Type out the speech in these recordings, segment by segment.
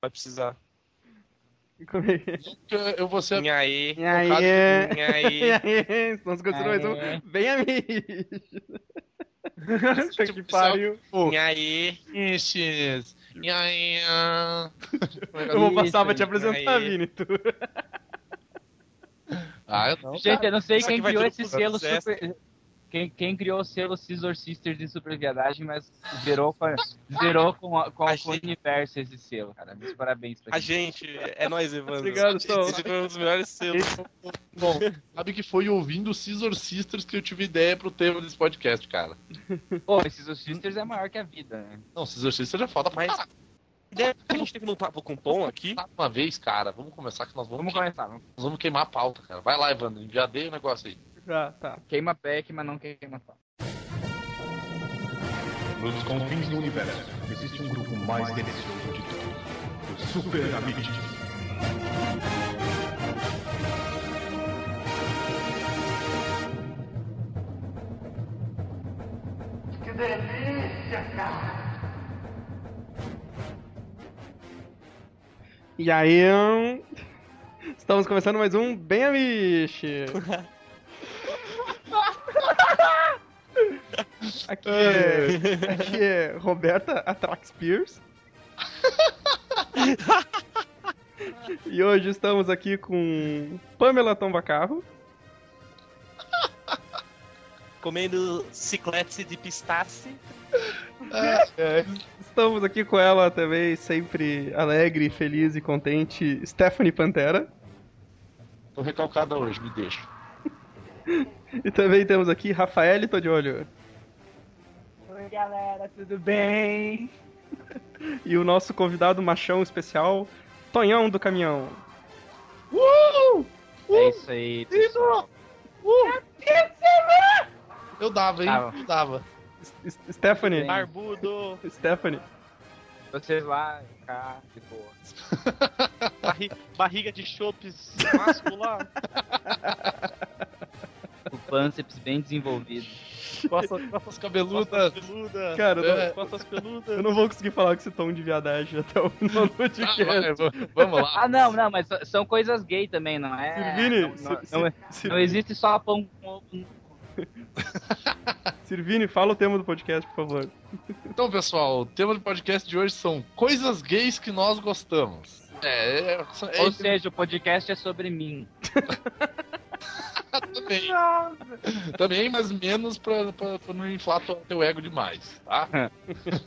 vai precisar. Como é que eu vou ser E aí? E aí? E aí? E aí? Nós continuamos um Bem Amigos. Puta que pariu. E aí? Esses. E aí? Eu vou passar pra te apresentar. Vini. Tu. Ah, eu não. Gente, eu não sei quem tudo esse selo super. Quem, quem criou o selo Scissor Sisters de super viadagem, mas zerou com, a- zerou com, a- com, A com o gente- universo esse selo, cara. Meus parabéns pra A gente. gente, é nós, Evandro. Obrigado, Tom. Esse foi um dos melhores selos. Bom, sabe que foi ouvindo Scissor Sisters que eu tive ideia pro tema desse podcast, cara. Pô, esse Scissor Sisters é maior que a vida, né? Não, Scissor Sisters é foda pra Mas- ideia que a gente teve no papo com o Tom aqui. Uma vez, cara, vamos começar que nós vamos, Vamos começar. Vamos. nós vamos queimar a pauta, cara. Vai lá, Evandro, já dei o negócio aí. Ah, tá. Queima back, mas não queima pau. Nos confins do universo, existe um grupo mais delicioso de todos. Os Super Amigos. E aí, hum, estamos começando mais um Bem Amiche. Aqui é, aqui é Roberta Atrax Pierce. E hoje estamos aqui com Pamela Tombacarro. Comendo ciclete de pistache. Estamos aqui com ela também, sempre alegre, feliz e contente, Stephanie Pantera. Tô recalcada hoje, me deixa. E também temos aqui Rafael Todiolho. Oi, galera, tudo bem? E o nosso convidado machão especial, Tonhão do Caminhão. É isso aí, pessoal. Eu dava, hein? Tava. Eu dava. S- Stephanie. Barbudo. Stephanie. Vocês lá, cá, de boa. barri- barriga de chopes mascular. Pânceps bem desenvolvido. Costas, costas cabeludas. Costas peludas. Cara, eu não, É. Costas peludas. eu não vou conseguir falar com esse tom de viadagem até o final do Ah, vai, podcast. v- vamos lá. Ah, não, não, mas são coisas gay também, não é? Sirvini, não, não, Sir- não Sir- não existe só pão com ovo. Sirvini, fala o tema do podcast, por favor. Então, pessoal, o tema do podcast de hoje são coisas gays que nós gostamos. É, é, é, Ou seja, o podcast é sobre mim. também. Também, mas menos pra, pra, pra não inflar teu- teu ego demais, tá?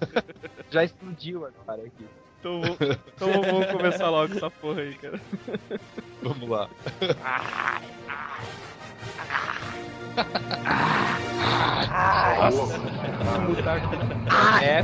Já explodiu agora aqui. Então, vou- então vamos começar logo essa porra aí, cara. Vamos lá. É,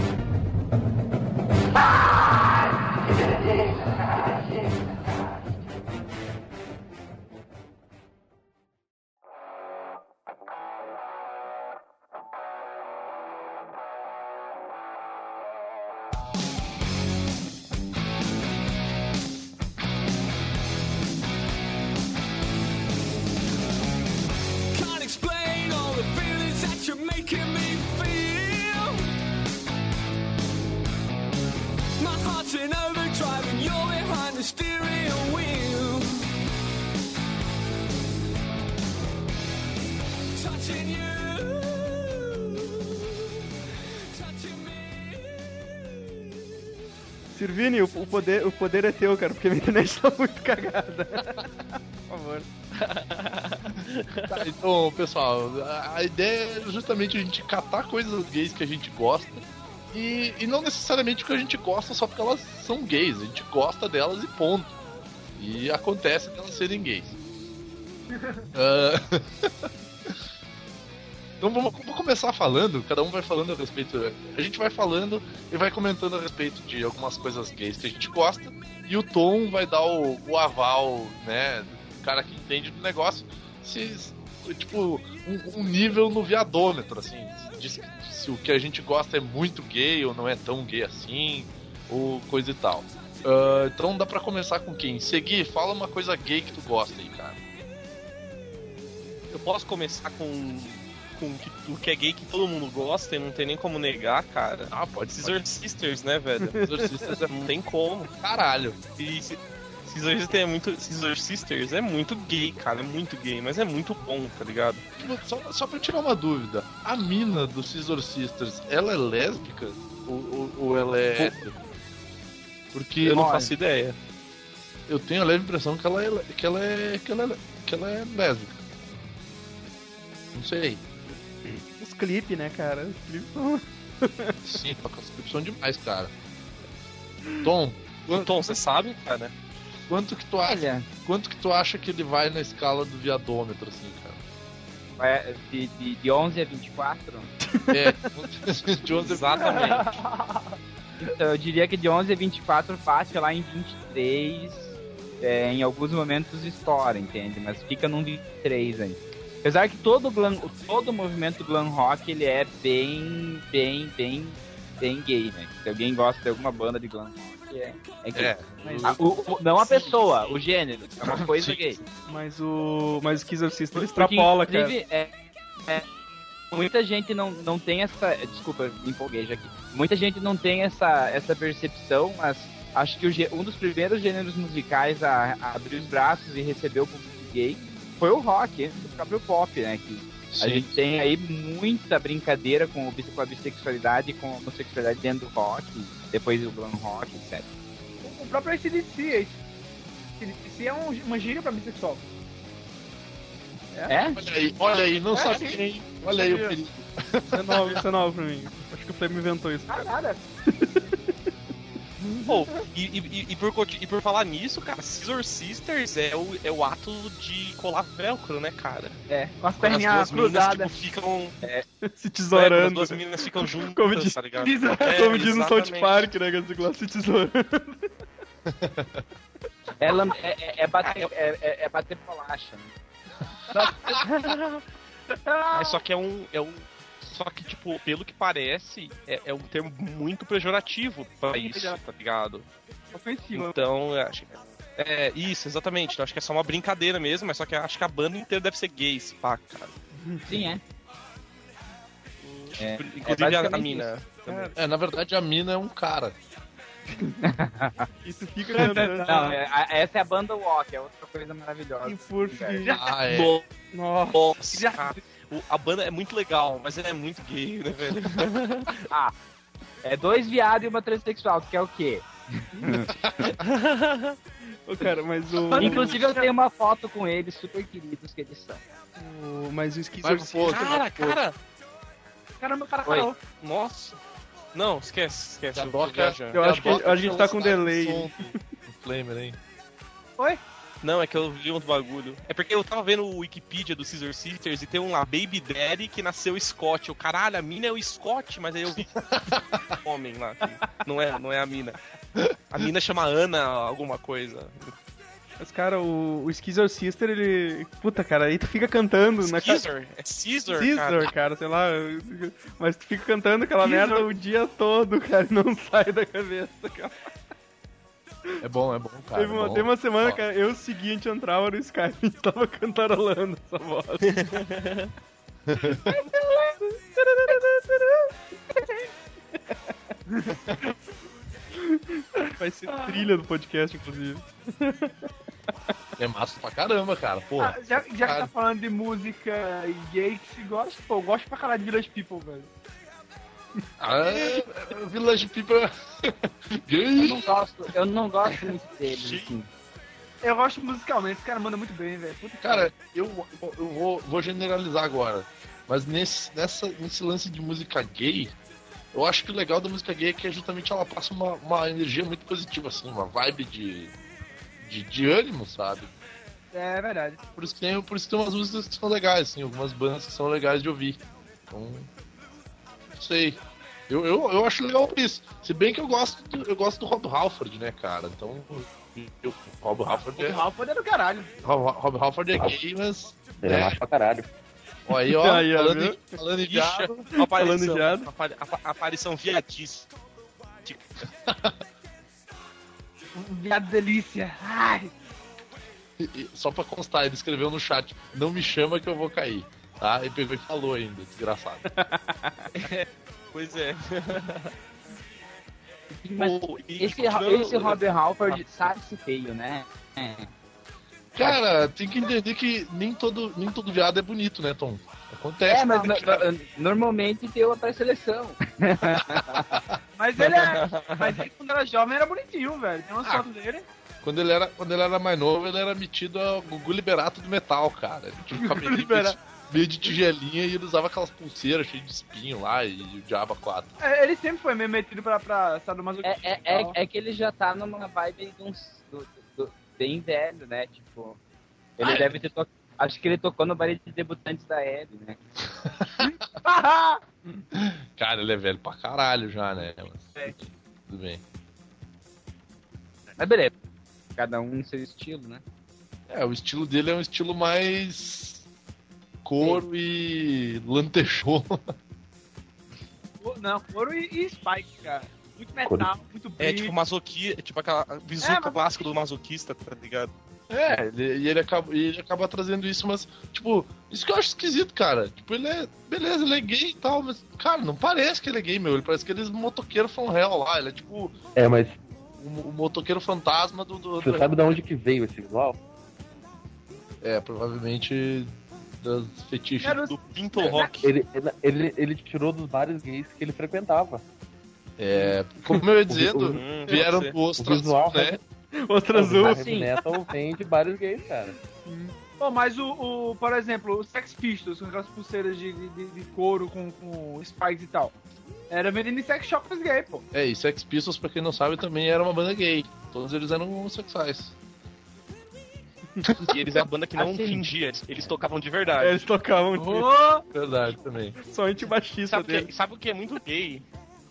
Sirvini, o, o poder, o poder é teu, cara, porque minha internet tá muito cagada. por favor. Tá, então, pessoal, a- ideia é justamente a gente catar coisas gays que a gente gosta. E, e não necessariamente porque a gente gosta só porque elas são gays. A gente gosta delas e ponto. E acontece delas serem gays. Ah, então vamos, começar falando, cada um vai falando a respeito. A gente vai falando e vai comentando a respeito de algumas coisas gays que a gente gosta. E o Tom vai dar o, o aval, né? O cara que entende do negócio. Se, tipo, um, um nível no viadômetro, assim. Se o que a gente gosta é muito gay ou não é tão gay assim, ou coisa e tal. Ah, então dá pra começar com quem? Seguir, fala uma coisa gay que tu gosta aí, cara. Eu posso começar com com o que é gay que todo mundo gosta e não tem nem como negar, cara. Ah, pode ser. Scissor Sisters, né, velho? Exorcistas é Não tem como. caralho. E Scissor Sisters é muito. Scissor Sisters é muito gay, cara. É muito gay, mas é muito bom, tá ligado? Tipo, Só, só pra tirar uma dúvida, a mina do Scissor Sisters, ela é lésbica? Ou, ou, ou ela é? Porque Eu não Olha. faço ideia. eu tenho a leve impressão que ela é, que ela é, que ela é, que ela é lésbica. Não sei. Os clipes, né, cara? Os clipes são. Sim, a conscrição demais, cara. Tom, Então, você sabe, cara? quanto que tu acha? Olha, Quanto que tu acha que ele vai na escala do viadômetro, assim, cara? é, de, de, de 11 a 24? É, de 11 a Exatamente. Então, eu diria que de 11 a 24 passa lá em 23. É, em alguns momentos estoura, entende? Mas fica num 23 aí. Apesar que todo, o glam, todo movimento glam rock ele é bem, bem, bem, bem gay, né? Se alguém gosta de alguma banda de glam rock, é, é gay. É, Ah, o- o- não a pessoa, o gênero. É uma coisa gay. Mas o. Mas o Porque, extrapola, cara. é- é, muita gente não, não tem essa. Desculpa, me empolguei já aqui. Muita gente não tem essa, essa percepção, mas acho que o um dos primeiros gêneros musicais a, a abrir os braços e receber o público gay foi o rock, antes do próprio pop, né? Que a gente tem aí muita brincadeira com, o bis- com a bissexualidade e com a homossexualidade dentro do rock, depois do glam rock, etc. O próprio ACDC, ACDC é um, uma gíria pra bissexual. É? Olha aí, olha aí, não É, sabe sim. quem. Olha aí o perigo. Isso é novo, isso é novo pra mim. Acho que o Flame inventou isso. Ah, nada. Pô, e, e- e por, e por falar nisso, cara, Scissor Sisters é o, é o ato de colar velcro, né, cara? É, com as perninhas as duas minas, cruzadas. tipo, ficam. Se É, quando as tesourando. duas meninas ficam juntas, Como diz- tá ligado? diz- É, Como diz no South. Park, né? Que se tesourando. É, lam- é, é- é bater, é, é- é bater bolacha. né? Só que é um. É um só que, tipo, pelo que parece, é, é um termo muito pejorativo pra isso, tá ligado? Ofensiva. Então, eu acho que. É, isso, exatamente. Então, acho que é só uma brincadeira mesmo, mas só que acho que a banda inteira deve ser gay, esse pá, cara. Sim, é. É, Inclusive é a- mina. também. É, na verdade a mina é um cara. Tu fica cantando. Não, é- essa é a banda Walk, é outra coisa maravilhosa. E por fim. Ah, é. No- Nossa. Nossa. O- a banda é muito legal, mas ela é muito gay, né, velho? É dois viados e uma transexual, que é o quê? Ô, cara, mas o. Inclusive eu tenho uma foto com eles, super queridos que eles são. o- Mas o outro. Cara, cara! Caramba, o cara Oi. parou. Nossa! Não, esquece, esquece. Já eu. Eu acho que, a gente tá com velocidade delay. do Flamer, hein? Não, é que eu vi outro bagulho. É porque eu tava vendo o Wikipedia do Scissor Sisters e tem um lá, Baby Daddy, que nasceu Scott. Eu, caralho, a mina é o Scott, mas aí eu vi homem lá. que Não é, não é a mina. A mina chama Ana alguma coisa. Mas, cara, o, o Skizzer Sister, ele. Puta, cara, aí tu fica cantando na ca- Scissor? É Scissor, Scissor, cara. cara. sei lá. Mas tu fica cantando aquela merda o dia todo, cara, e não sai da cabeça, cara. É bom, é bom, cara. teve, uma, é bom. teve uma semana, cara, eu seguinte entrava no Skype e tava cantarolando essa voz. Vai ser trilha do podcast, inclusive. É massa pra caramba, cara. Porra. Ah, já, já que cara. tá falando de música e gay que se gosta, pô, eu gosto pra caralho de Village People, velho. Ah, é, é, Village People. é- Eu não gosto, eu não gosto muito deles, assim. Eu gosto musicalmente, esse cara manda muito bem, velho. Cara, eu, eu vou, vou generalizar agora. Mas nesse, nessa, nesse lance de música gay, eu acho que o legal da música gay é que justamente ela passa uma, uma energia muito positiva, assim, uma vibe de, de, de ânimo, sabe? É verdade. Por isso, tem, por isso tem umas músicas que são legais, assim, algumas bandas que são legais de ouvir. Então, sei. Eu, eu, eu acho legal por isso. Se bem que eu gosto, do- eu gosto do Rob Halford, né, cara? Então, eu, Rob Halford é, O Ralph é do caralho. Rob, Rob Halford é gay, mas. Ele é macho pra caralho. Ó, aí, ó, Aí, ó, falando, viu? em, falando em a aparição, viado. apa- apa- aparição viadíssima. Viado delícia. Ai. só pra constar, ele escreveu no chat: Não me chama que eu vou cair. Tá? E pegou e falou ainda, desgraçado. Pois é. Mas esse, esse Robert Halford sabe se feio, né? É. Cara, tem que entender que nem todo, nem todo viado é bonito, né, Tom? Acontece. É, mas né, no- cara? no- normalmente tem outra seleção. Mas ele é. Mas ele, quando era jovem, era bonitinho, velho. Tem umas Ah. fotos dele. Quando ele, era, quando ele era mais novo, ele era metido a Gugu Liberato do metal, cara. Ele tinha um cabelinho Liberato. Meio de tigelinha e ele usava aquelas pulseiras cheias de espinho lá e o Diabo 4. É, Ele sempre foi meio metido pra, pra sadomasoquismo. É, é, é, é que ele já tá numa vibe de uns, do, do- bem velho, né? Tipo, ele Ah, é? deve ter tocado. Acho que ele tocou no baile de debutantes da Hebe, né? Cara, ele é velho pra caralho já, né? Mas, É. Tudo bem. Mas beleza. Cada um no seu estilo, né? É, o estilo dele é um estilo mais couro e lantejou. Não, couro e, e Spike, cara. Muito metal, muito É brilho. tipo masoquia, tipo aquela visuca É, clássico do masoquista, tá ligado? É, ele, e ele acaba, e ele acaba trazendo isso, mas, tipo, isso que eu acho esquisito, cara. Tipo, ele é. Beleza, ele é gay e tal, mas, cara, não parece que ele é gay, meu. Ele parece aqueles motoqueiros from hell lá. Ele é tipo É, mas o, o motoqueiro fantasma do. do, você do- sabe de onde que veio esse visual? É, provavelmente das fetiches. Era o- Do Pinto Rock. Ele, ele, ele, tirou dos bares gays que ele frequentava. É, como eu ia dizendo, O- Hum, vieram pode ser. do Ostra o Azul, né? Outra O azul. heavy Sim. metal vem de bares gays, cara. Pô, mas o, o, por exemplo, o Sex Pistols, com aquelas pulseiras de, de, de couro com, com spikes e tal. Era vendendo em sex shops gay, pô. É, e Sex Pistols, pra quem não sabe, também era uma banda gay. Todos eles eram homossexuais. E eles é a banda que não Assim. fingia, eles- eles tocavam de verdade. Eles tocavam Ô, Verdade também. só antibaixista Sabe o, dele. que, sabe o que é muito gay?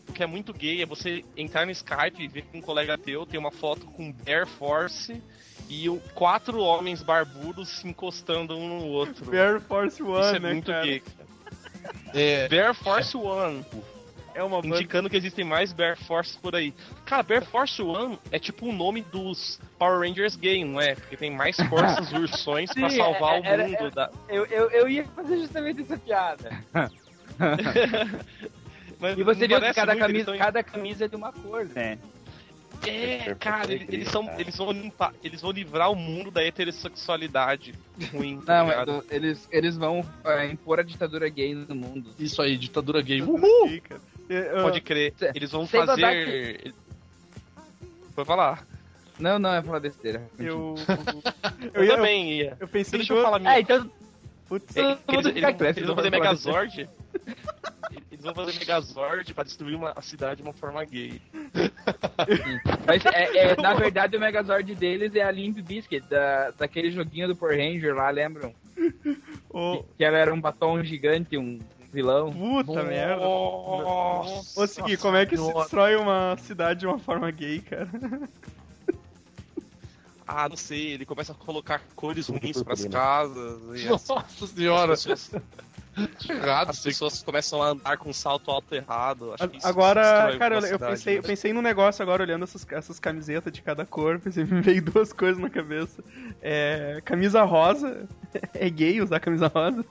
O que é muito gay é você entrar no Skype e ver que um colega teu tem uma foto com Air Force e o- quatro homens barbudos se encostando um no outro. Air Force Isso One, é né, muito cara? gay. cara. É, Bear Force One, É uma banda. indicando que existem mais Bear Force por aí. Cara, Bear Force One é tipo o nome dos Power Rangers gay, não é? Porque tem mais forças ursões pra Sim, salvar é- o era- mundo da. Eu, eu, eu ia fazer justamente essa piada. Mas E você viu que cada camisa, tão- cada camisa é de uma cor, né? É, Perfeito, cara, eles, eles são, eles vão limpar, eles vão livrar o mundo da heterossexualidade ruim. tá Não, o- eles, eles vão é, impor a ditadura gay no mundo. isso aí, ditadura gay. Uhul! Eu- Pode crer. Cê- Eles vão sem fazer. Pode falar. Não, não, é falar besteira. Eu, Eu, eu, também ia. eu pensei Deixa em eu falar minha. É, então Putz, É, que eles, eles- eles não vão fazer. Megazord. Eles vão fazer Megazord pra destruir uma a cidade de uma forma gay. Mas é, é, na verdade o Megazord deles é a Limp Biscuit, da, daquele joguinho do Power Ranger lá, lembram? ô, Que ela era um batom gigante, um vilão. puta merda. Nossa, Ô, Segui, como é que se Senhora. destrói uma cidade de uma forma gay, cara? Ah, não sei, ele começa a colocar cores ruins pras casas. E as, Nossa senhora, as pessoas, errado. as pessoas começam a andar com salto alto errado. Acho que isso Agora, cara, eu, pensei, né? eu pensei num negócio agora olhando essas, essas camisetas de cada cor. Pensei, me veio duas coisas na cabeça. É, camisa rosa. É gay usar camisa rosa?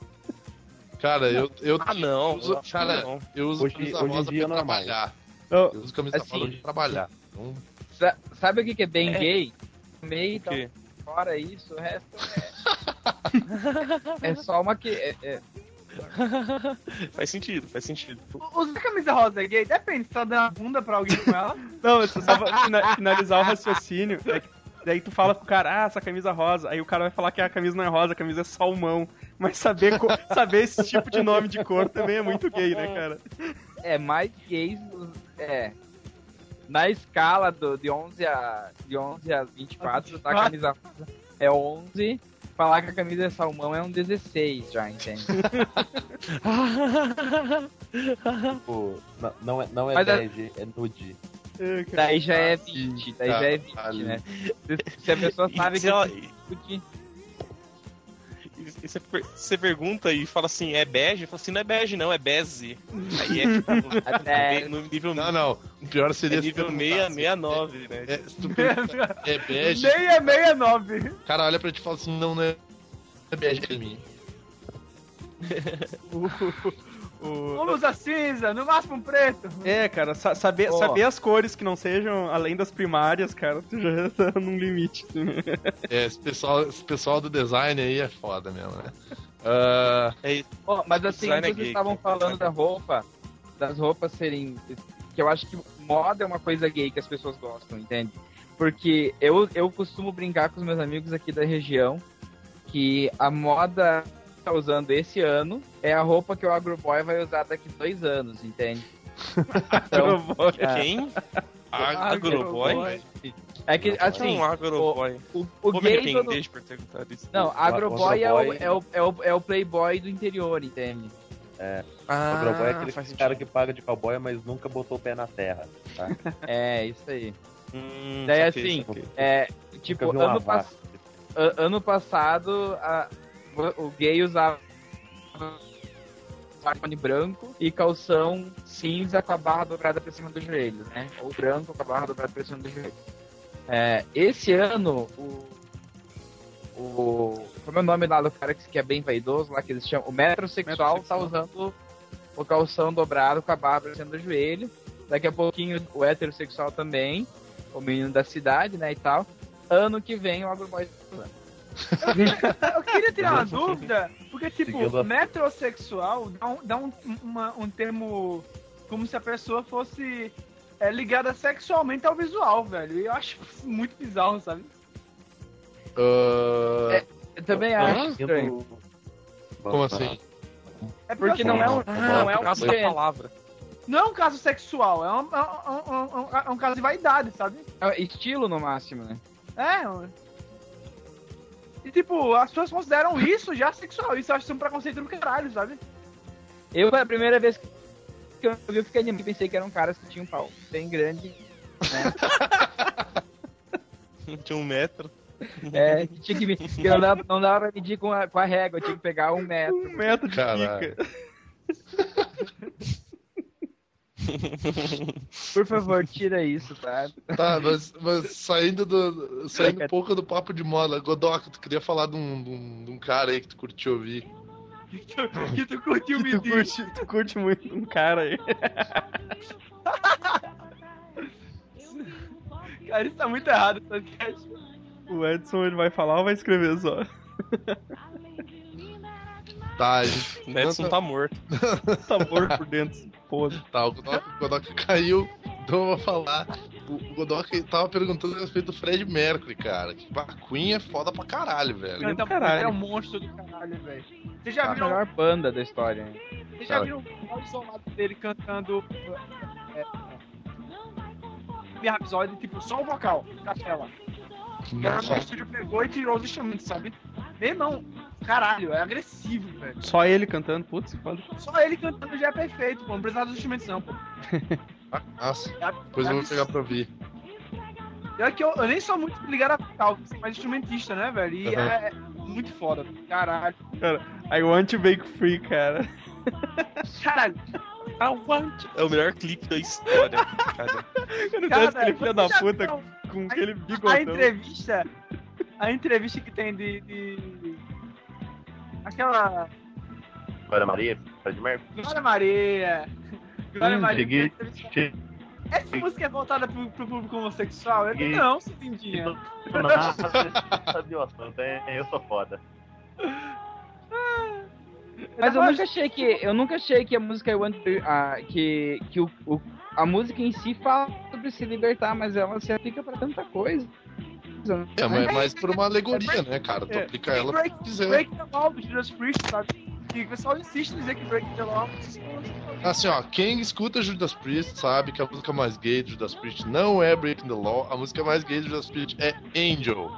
Cara, eu, eu, Ah, não. uso, cara, não. eu uso Hoje- camisa hoje rosa dia pra é normal. trabalhar. Ô, Eu uso camisa Assim, rosa pra trabalhar. Então, Sa- sabe o que, que é bem É. gay? Meio O quê? fora isso, o resto é. é só uma que. É, é- Faz sentido, faz sentido. Usar camisa rosa é gay? Depende, se tá dando a bunda pra alguém com ela. Não, eu só pra finalizar o raciocínio. é que daí tu fala pro cara, ah, essa camisa é rosa. Aí o cara vai falar que a camisa não é rosa, a camisa é salmão. Mas saber, saber esse tipo de nome de cor também é muito gay, né, cara? é mais gays. É. Na escala do, de, 11 a, de 11 a 24, tá a camisa é 11. Falar que a camisa é salmão é um 16 já, entende? Tipo, não, não é, não é Mas a- bege, é nude. É. Daí já é Ah, sim, 20, daí já é 20, caralho. né? Se- a pessoa sabe que E você, você pergunta e fala assim, é bege? Fala assim, não é bege não, é beze. Aí é tipo, É. no nível, não, não. O pior seria é nível perguntasse. 669, né? É, se tu pergunta, é bege, 669. o cara olha pra ti e fala assim, não, não é é bege é mim. O- o- Vamos usar cinza, no máximo um preto. É, cara, sa- saber, Ó. saber as cores que não sejam além das primárias, cara, tu já tá num limite. É, esse pessoal, esse pessoal do design aí é foda mesmo, né? Ah, É isso. Ó, mas assim, Design é vocês gay, estavam cara. falando da roupa, das roupas serem. Que eu acho que moda é uma coisa gay que as pessoas gostam, entende? Porque eu, eu costumo brincar com os meus amigos aqui da região que a moda tá usando esse ano é a roupa que o Agroboy vai usar daqui dois anos, entende? Então, é, Quem? Agroboy? é que Assim, um agroboy. o, o Vou me gay de perguntar isso. Não, O- Agroboy, o é, o, Agroboy- é, o, é, o, é o playboy do interior, entende? O Agroboy é aquele cara sentido. que paga de cowboy, mas nunca botou o pé na terra. Tá? É, isso aí. Hum, Daí saquei, assim, saquei. É, tipo, ano, pass- ano passado a- o gay usava smartphone branco e calção cinza com a barra dobrada pra cima do joelho, né? Ou branco com a barra dobrada pra cima do joelho. É, esse ano, o. O. Como é o nome lá do cara que que é bem vaidoso, lá que eles chamam? O metrosexual tá usando o calção dobrado com a barra pra cima do joelho. Daqui a pouquinho o heterossexual também, o menino da cidade, né, e tal. Ano que vem o agroboy Eu queria tirar uma dúvida, porque, tipo, Seguindo metrosexual dá, um, dá um, uma- um termo como se a pessoa fosse é, ligada sexualmente ao visual, velho. E eu acho muito bizarro, sabe? ah, É, Eu também acho estranho. como assim? É Porque não é um, não é um causa da palavra. Não é um caso sexual, é um, é um- é um- é um caso de vaidade, sabe? É estilo no máximo, né? É. E tipo, as pessoas consideram isso já sexual. Isso eu acho um preconceito do caralho, sabe? Eu, foi a primeira vez que eu vi, eu fiquei animado. Pensei que eram caras que tinham um pau bem grande. Tinha um metro. É, que tinha que, me- que não, dava, não dava pra medir com a, com a régua, tinha que pegar um metro. Um metro de Caralho. pica. Por favor, tira isso, tá? Tá, mas, mas saindo do. Saindo um pouco do papo de moda, Godoka, tu queria falar de um, de um, de um cara aí que tu curtiu ouvir. Que tu, que tu curtiu me Tu curte, tu curte muito um cara aí. Cara, isso tá muito errado, podcast. O Edson ele vai falar ou vai escrever só? Tá, gente. O Edson tá morto. Sabor por dentro. Foda. Tá, o Godoka, o Godoka caiu, então eu vou falar. O, Godoka tava perguntando a respeito do Fred Mercury, cara. Que Queen é foda pra caralho, velho. Ele é do caralho. é um monstro do caralho, velho. Você já A viu melhor banda da história. né? Você já viu o isolado dele cantando. É, Rhapsody, tipo, só o vocal, capela. O cara no estúdio pegou e tirou os instrumentos, sabe? Meu irmão, caralho, é agressivo, velho. Só ele cantando, putz, foda. Só ele cantando já é perfeito, pô. Não precisa dos instrumentos, não, pô. Nossa, É, depois eu vou pegar pra ouvir. Pior que eu, eu nem sou muito ligado a vocal, sou mais instrumentista, né, velho? E Aham. é, é muito foda, caralho. I want to bake free, cara. Caralho, I want. É o melhor clipe da história, cara. Quando Cara, desce aquele filho da puta com aquele a bigodão. entrevista. A entrevista que tem de. de- Aquela. Glória Maria, Fred Mercury. Glória Maria. Glória Hum, Maria. cheguei- che- Essa música é voltada pro, pro público homossexual? Eu Cheguei- não, Cidinha. Sabia o assunto, é, eu sou foda. Mas eu nunca achei que. Eu nunca achei que a música I Want to ah, que, que o, o- a música em si fala sobre se libertar, mas ela se aplica pra tanta coisa. É, mas, mas por uma alegoria, né, cara? Tu É. aplica ela pra Break, quiser. break the Law do Judas Priest, sabe? E o pessoal insiste em dizer que Break the Law. Assim, ó, quem escuta Judas Priest sabe que a música mais gay de Judas Priest não é Breaking the Law, a música mais gay de Judas Priest é Angel.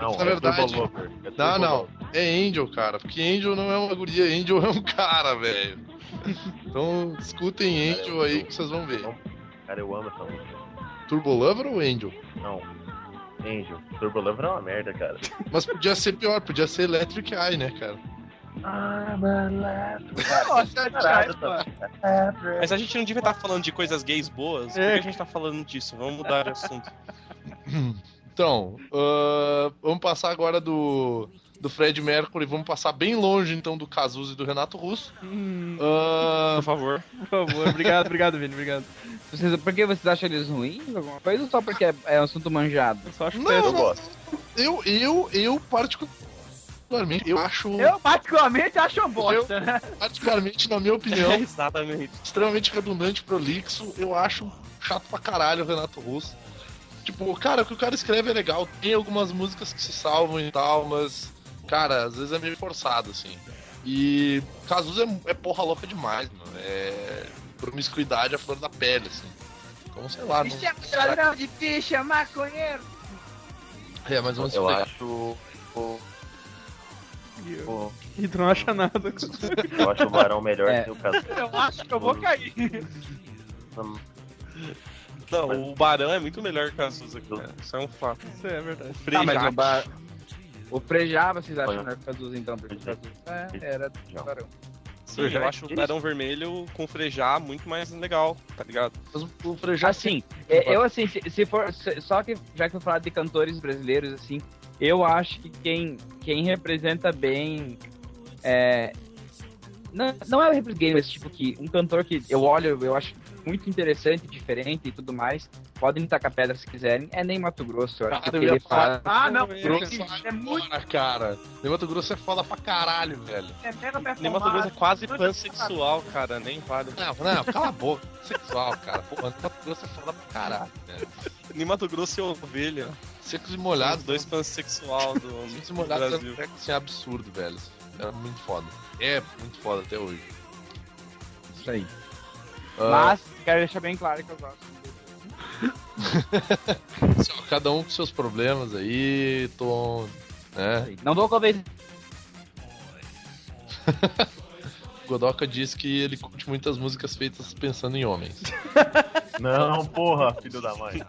Não, Na é verdade- Lover. É Não, não, é Angel, cara, porque Angel não é uma guria, Angel é um cara, velho. Então, escutem Angel aí que vocês vão ver. Cara, eu amo essa música. Turbo Lover ou Angel? Não. Angel. Turbo Lover é uma merda, cara. Mas podia ser pior, podia ser Electric Eye, né, cara? Nossa, Caralho, pô. tá- Mas a gente não devia estar falando de coisas gays boas. Por É. que a gente tá falando disso? Vamos mudar de assunto. Então, ahn, vamos passar agora do, do Fred Mercury. Vamos passar bem longe, então, do Cazuza e do Renato Russo. Hum, Ah, Por favor. por favor, obrigado, obrigado, Vini, obrigado. Vocês, por que vocês acham eles ruins? Alguma coisa ou só porque é, é um assunto manjado? Eu só acho Não. Eu gosto. eu, eu, eu, particularmente, eu acho, Eu, particularmente, acho uma bosta, né? particularmente, na minha opinião, Exatamente. extremamente redundante, prolixo. Eu acho chato pra caralho o Renato Russo. Tipo, cara, o que o cara escreve é legal. Tem algumas músicas que se salvam e tal, mas, cara, às vezes é meio forçado, assim. E Cazuza é, é porra louca demais, mano. É promiscuidade à flor da pele, assim. Então, sei lá, não... Isso é ladrão de ficha, maconheiro. É, mas vamos Eu explicar. acho. o- o- E tu não acha nada. Eu acho o Barão melhor É. que o Cazuza. Eu acho que eu vou cair. Hum, Não, o Barão é muito melhor que o Cazuza, cara. Isso é um fato. Isso é verdade. Tá, mas Frejá. o, bar... o Frejá vocês acham melhor que o Cazuza, então? Porque o é, era Não. Barão. Sim, eu acho o Barão Vermelho com Frejá muito mais legal, tá ligado? O- Frejá Assim, é, eu assim, se, se for. se- só que já que eu falar de cantores brasileiros, assim, eu acho que quem, quem representa bem. É, não, não é o representante, mas tipo que um cantor que eu olho, eu acho muito interessante, diferente e tudo mais. Podem me tacar pedra se quiserem. É nem Mato Grosso, eu acho que Cara, que eu. Ah, não. Grosso É muito. Bora, cara. Nem Mato Grosso é foda pra caralho, velho. É mega Nem Mato Grosso é quase pansexual, cara, nem vale. Não, não, cala a boca. Sexual, cara. Pô, Mato Grosso é foda pra caralho, velho. Nem Mato Grosso é ovelha. Secos e Os molhados, dois pansexual do, Secos e do molhados é um Brasil. treco, assim, absurdo, velho. É muito foda. É muito foda até hoje. Isso aí. Ah, Mas, quero deixar bem claro que eu gosto. cada um com seus problemas aí, Tom. Né? Não dou convence. Godoka diz que ele curte muitas músicas feitas pensando em homens. Não, porra, filho da mãe.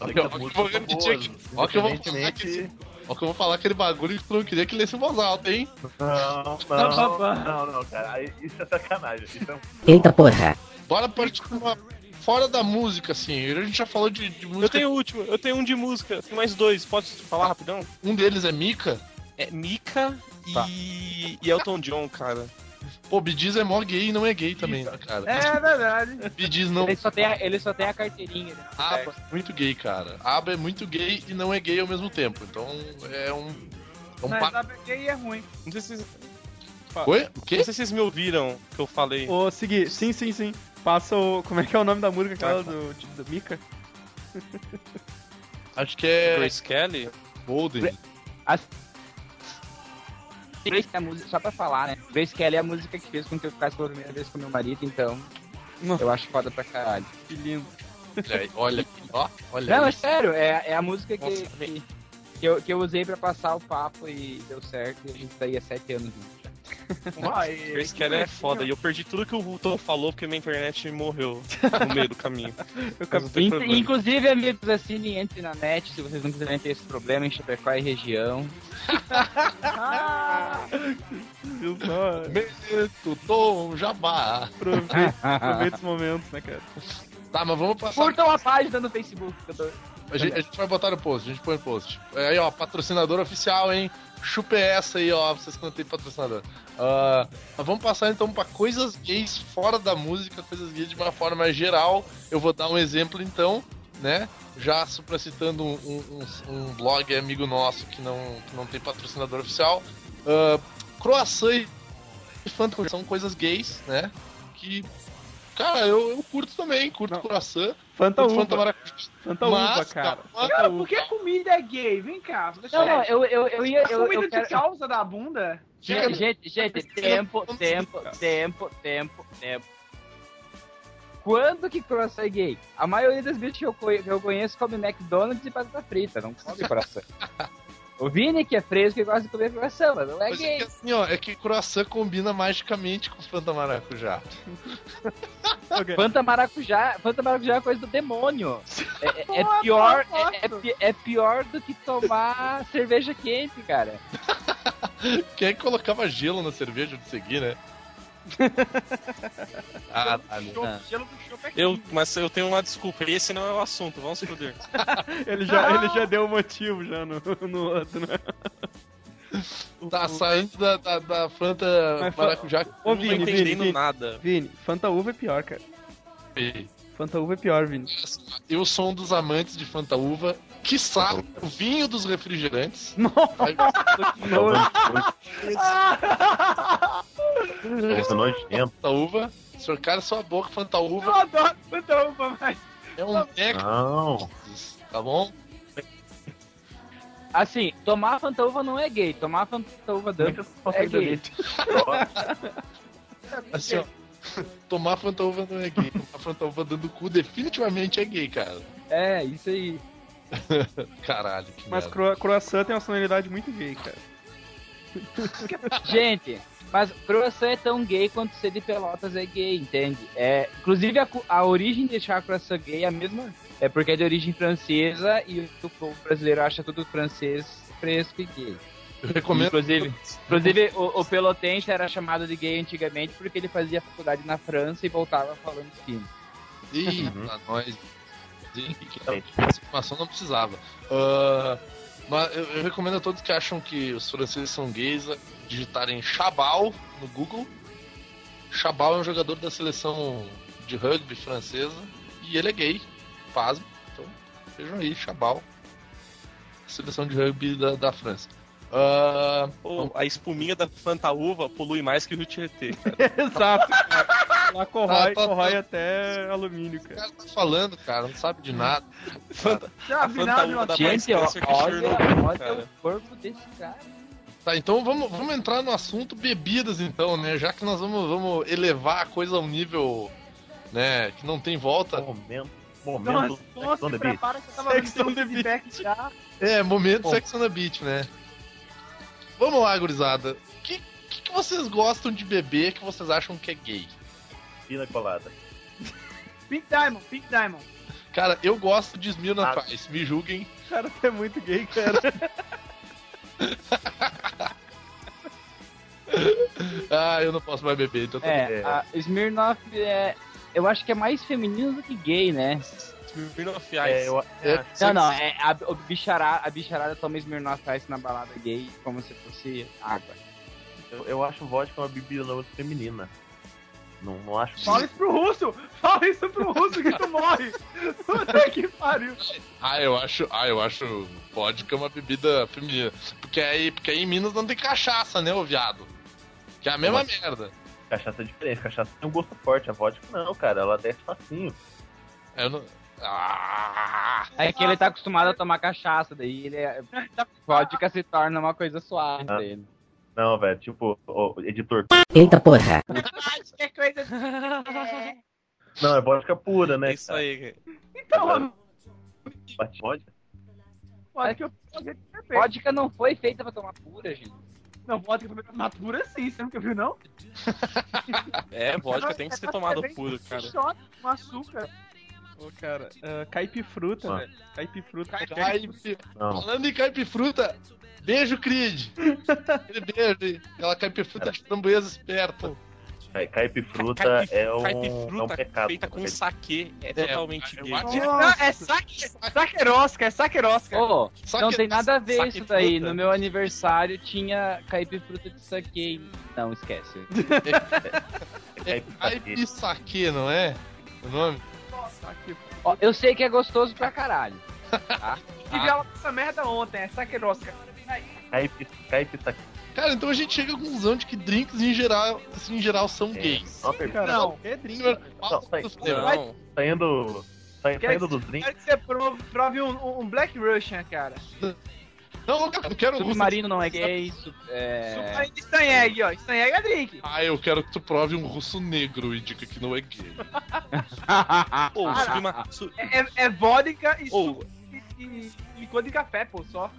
Olha que eu vou repetir aqui. Que eu vou falar independentemente- Ó que eu vou falar aquele bagulho que tu não queria que lesse em voz alta, hein? Não, não, não, não, cara. Isso é sacanagem. Isso é um Eita porra. Bora partir pra uma... fora da música, assim. A gente já falou de, de música. Eu tenho o último, eu tenho um de música, tem mais dois, pode falar rapidão? Um deles é Mika. É Mika Tá. e, e Elton John, cara. Pô, Bidiz é mó gay e não é gay também, né, cara? É verdade. Bidiz não. Ele só tem a, ele só tem a carteirinha. Né? Aba é muito gay, cara. Aba é muito gay e não é gay ao mesmo tempo. Então é um. É um Mas pa... a BQ é ruim. Não sei se vocês, Oi? O não quê? sei se vocês me ouviram que eu falei. Ô, Segui, sim, sim, sim. Passa o. Como é que é o nome da música aquela do, do Mika? Acho que é Grace Kelly. Golden. Grace é a música, só pra falar, né? Grace Kelly é a música que fez com que eu ficasse pela primeira vez com meu marido, então. Nossa. Eu acho foda pra caralho. Que lindo. Olha olha aqui, ó. Olha Não, é sério, é, é a música que, Nossa, que, que eu, que eu usei pra passar o papo e deu certo e a gente tá aí há sete anos juntos. Grace Kelly é foda. E eu perdi tudo que o Tom falou porque minha internet morreu no meio do caminho. In- inclusive, amigos, assinem entre na net se vocês não quiserem ter esse problema em Chapecó e região. Só? Meto, Tom, jabá. Aproveita, aproveita os momentos, né, cara? Tá, mas vamos passar. Curtam a página no Facebook. que eu tô- A gente, a gente vai botar no post, a gente põe no post. Aí, ó, patrocinador oficial, hein? Chupa essa aí, ó, vocês que não tem patrocinador. Ah, mas vamos passar então pra coisas gays fora da música, coisas gays de uma forma geral. Eu vou dar um exemplo então, né? Já supracitando um, um, um- um blog amigo nosso que não, que não tem patrocinador oficial. Uh, croissant e Fanta são coisas gays, né? Que, cara, eu, eu curto também, curto Não. croissant. Fanta curto uva. Fanta maracujá. Fanta uva, cara. cara, Cara, por que comida é gay? Vem cá. Deixa Não, eu não, eu, eu, eu ia. Eu, comida eu de quero... causa da bunda? Gente, gente, gente, tempo, tempo, tempo, tempo, tempo. Quando que croissant é gay? A maioria das bichos que eu, conhe- que eu conheço come McDonald's e batata frita, não come croissant. o Vini que é fresco que gosta de comer croissant, mas não é Mas é gay. que assim, ó, é que croissant combina magicamente com Fanta Maracujá. Ok. Fanta maracujá, Fanta maracujá é coisa do demônio. É, é- é Porra, pior, é, é pi- é pior do que tomar cerveja quente, cara. Quem é que colocava gelo na cerveja de seguir, né? Ah, tá, né? Ah. Gelo do chopp é Eu, mas eu tenho uma desculpa, esse não é o assunto, vamos foder. Ele já, ele já deu o motivo já no, no outro, né? Tá saindo da, da, da Fanta Mas Maracujá. Ô, não tô Vini, Vini, entendendo Vini. nada. Vini, Fanta Uva é pior, cara. Fanta Uva é pior, Vini. Eu sou um dos amantes de Fanta Uva, quiçá o vinho dos refrigerantes. Aí- Coisa nojenta. Fanta Uva. Senhor cara, sua boca, Fanta Eu adoro Fanta Uva, mas. é um neco, Não. tá bom? Assim, tomar Fanta Uva não é gay. Tomar Fanta Uva dentro é gay. Assim, ó. Tomar Fanta Uva não é gay. Tomar Fanta Uva dando cu definitivamente é gay, cara. É, isso aí. Caralho, que Mas merda. croissant tem uma sonoridade muito gay, cara. Gente, mas croissant é tão gay quanto ser de Pelotas é gay, entende? É, inclusive a, a origem de deixar croissant gay é a mesma. É porque é de origem francesa e o povo brasileiro acha tudo francês fresco e gay. Eu recomendo. Inclusive, inclusive o, o pelotense era chamado de gay antigamente porque ele fazia faculdade na França e voltava falando fino. Ih, pra nós. Informação não precisava. Mas eu, eu recomendo a todos que acham que os franceses são gays a digitarem Chabal no Google. Chabal é um jogador da seleção de rugby francesa e ele é gay. Pasmo. Então, vejam aí, Chabal. Seleção de rugby da, da França. Pô, a espuminha da Fanta Uva polui mais que o Rio Tietê. Exato. Lá corrói, Tá, tá, corrói tá. até alumínio, o cara. cara tá falando, cara, não sabe de nada. Fanta, Já a vi Fanta nada, Uva dá mais Gente, ó, que olha, olha cara. o corpo desse cara. Tá, então vamos, vamos entrar no assunto bebidas, então, né? Já que nós vamos, vamos elevar a coisa a um nível, né, que não tem volta. Momento. Momento. nossa, Sex on the beat. prepara que eu tava Sex on vendo the feedback já. É, momento Bom. Sex on the Beach, né? Vamos lá, gurizada. O que, que, que vocês gostam de beber que vocês acham que é gay? Pina colada. Pink Diamond, Pink Diamond. Cara, eu gosto de Smirnoff Ah. Ice, me julguem. Cara, tu é muito gay, cara. Ah, eu não posso mais beber, então tá É, a Smirnoff é. Eu acho que é mais feminino do que gay, né? Smirnoff Ice. É, eu, é, Não, não, é a, o bicharada, a bicharada toma Smirnoff Ice na balada gay como se fosse água. eu, eu acho vodka uma bebida muito feminina. Não, não acho. Fala isso pro russo! Fala isso pro russo que tu morre! Puta que pariu! Ah, eu acho, ah, eu acho vodka uma bebida feminina. Porque aí, porque aí em Minas não tem cachaça, né, ô viado? Que é a mesma merda. Cachaça é diferente. Cachaça tem um gosto forte. A vodka não, cara. Ela desce facinho. Eu não... Ah, É que ele tá acostumado a tomar cachaça, daí ele é, vodka se torna uma coisa suave Ah. pra ele. Não, velho. Tipo, o editor. Eita porra. Que coisa. Não, é vodka pura, né? É isso aí. Então, Bate vodka? perfeito. Vodka não foi feita pra tomar pura, gente. Não, vodka natura sim, você nunca viu, não? É, vodka tem que ser tomado puro, cara. Com açúcar. Ô, cara, uh, caipifruta, velho. Caipifruta. Caipi... Falando em caipifruta, beijo, Creed. Aquele beijo aí. Aquela caipifruta de framboesa esperta. Cai- Caipifruta Caipif- é um, é um Caipifruta pecado. feita com saque é totalmente eu gay. Não, é saque, saquerosca, é saquerosca. Ô, Saque- não tem nada a ver saque isso daí. fruta. No meu aniversário tinha caipifruta de saque. Não, esquece. É caipi saque, não é? O Ó, eu sei que é gostoso pra caralho. Tive ela com essa merda ontem, é saquerosca. Caipi, caipita. Cara, então a gente chega à conclusão de que drinks em geral, assim, em geral são gays. Pergunta. Cara, Não. é drink. Não, Não, tá- Não, Saindo, saindo que- dos drinks. Quero que você prove, prove um, um Black Russian, cara. Não, cara, eu quero Submarino não é gay. su- é... Submarino de Stanheg, ó. Stanheg é drink. Ah, eu quero que tu prove um russo negro e diga que não é gay. Pô, subma... su- É, é, é vodka e, su- e, e licor de café, pô, só.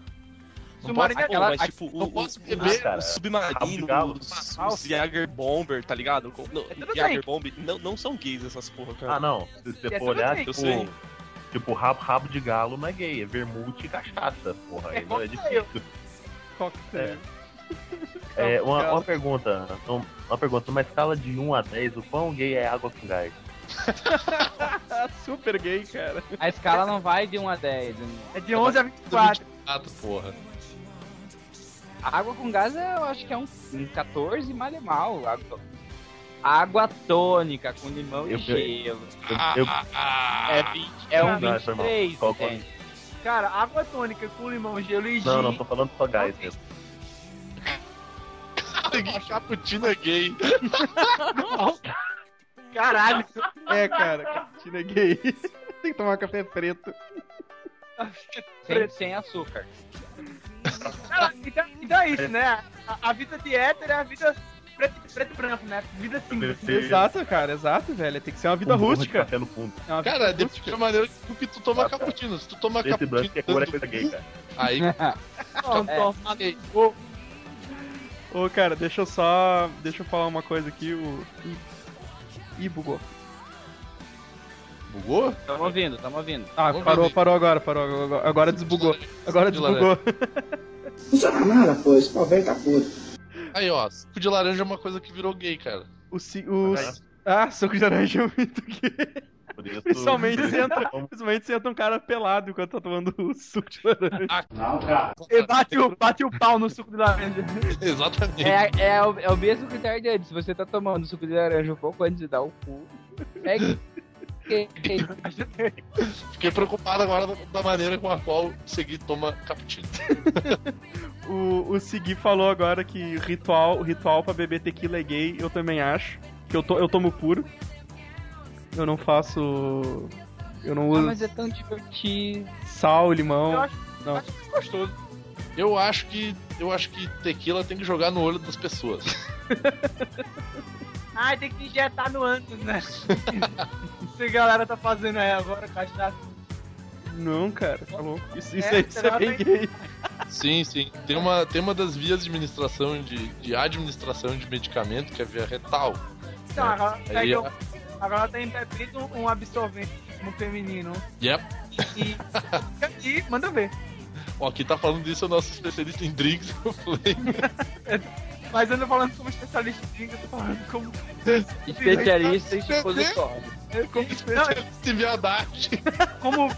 Não Submarino é aquela... mas tipo, o, não o, posso o- beber, o submarino, os, os Jager Bomber, tá ligado? Não, bem. Bomber não, não são gays essas porra, cara. Ah, não. Se você Essa for olhar, tipo, Eu sei. Tipo rabo, rabo de galo não é gay, é vermute e cachaça, porra. É não é difícil. Cocktail. É, uma, Galo. uma pergunta, um- uma pergunta, numa escala de 1 a 10, o quão gay é água com gás? Super gay, cara. A escala não vai de 1 a 10. né? É de 11 a 24. Ah, porra. Água com gás é, eu acho que é um, um 14 mal e mal. Água, água tônica com limão Eu- e gelo. Eu, É, 20, é um Não, foi mal. 23, Qual- qual- entende? Cara, água tônica com limão, gelo e gin. não, não, tô falando só gás mesmo. É gay. Caralho. É, cara, capuchino é gay. Tem que tomar café preto. Sem, sem açúcar. Então, então é isso, né? A, a vida de hétero é a vida preto, preto e branco, né? Vida simples. Perfeito. Exato, cara, exato, velho. Tem que ser uma vida Um de rústica. Café no fundo. É uma vida Cara, rústica. depende da maneira que tu toma Ah, cappuccino. Se tu toma branco cappuccino, que é cor é coisa gay, cara. aí Não, É. toma. Ô, Ô, cara, deixa eu só. Deixa eu falar uma coisa aqui. O. Ih, Ih, bugou. bugou? Tamo ouvindo, tamo ouvindo. Ah, Vamos parou, ver. parou agora, parou agora. Agora desbugou. Agora De desbugou. Funciona nada, pô. Esse pau velho tá puto. Aí, ó, suco de laranja é uma coisa que virou gay, cara. O, ci- o... Ah, suco de laranja é muito gay. Isso, Principalmente se entra, principalmente se entra um cara pelado enquanto tá tomando o suco de laranja. Não, cara. E bate o, bate o pau no suco de laranja. Exatamente. É, é, o, é o mesmo critério de antes. Se você tá tomando suco de laranja um pouco antes de dar o cu, é. Fiquei preocupado agora da, maneira com a qual o Segui toma cappuccino. O, o Segui falou agora que ritual, ritual pra beber tequila é gay, eu também acho. Que eu, to, eu tomo puro. Eu não faço. Eu não Ah, uso mas é tão divertido. sal, limão. Eu acho- Não. Acho gostoso. Eu acho que. Eu acho que tequila tem que jogar no olho das pessoas. Ai, tem que injetar no ânus, né? Isso a galera tá fazendo aí agora, cachaça. Não, cara, tá louco. Isso, isso, É, é, isso é bem gay. Sim, sim. Tem uma, tem uma das vias de administração de, de administração de medicamento que é a via retal. Então, É. agora, Aí, ó. agora tem bebido um absorvente no feminino. Yep. E, e manda ver. Ó, quem tá falando disso é o nosso especialista em drinks, o Flame. Mas eu não tô falando como especialista em drink, eu tô falando como. Especialista em supositório. como Especialista em viadagem. como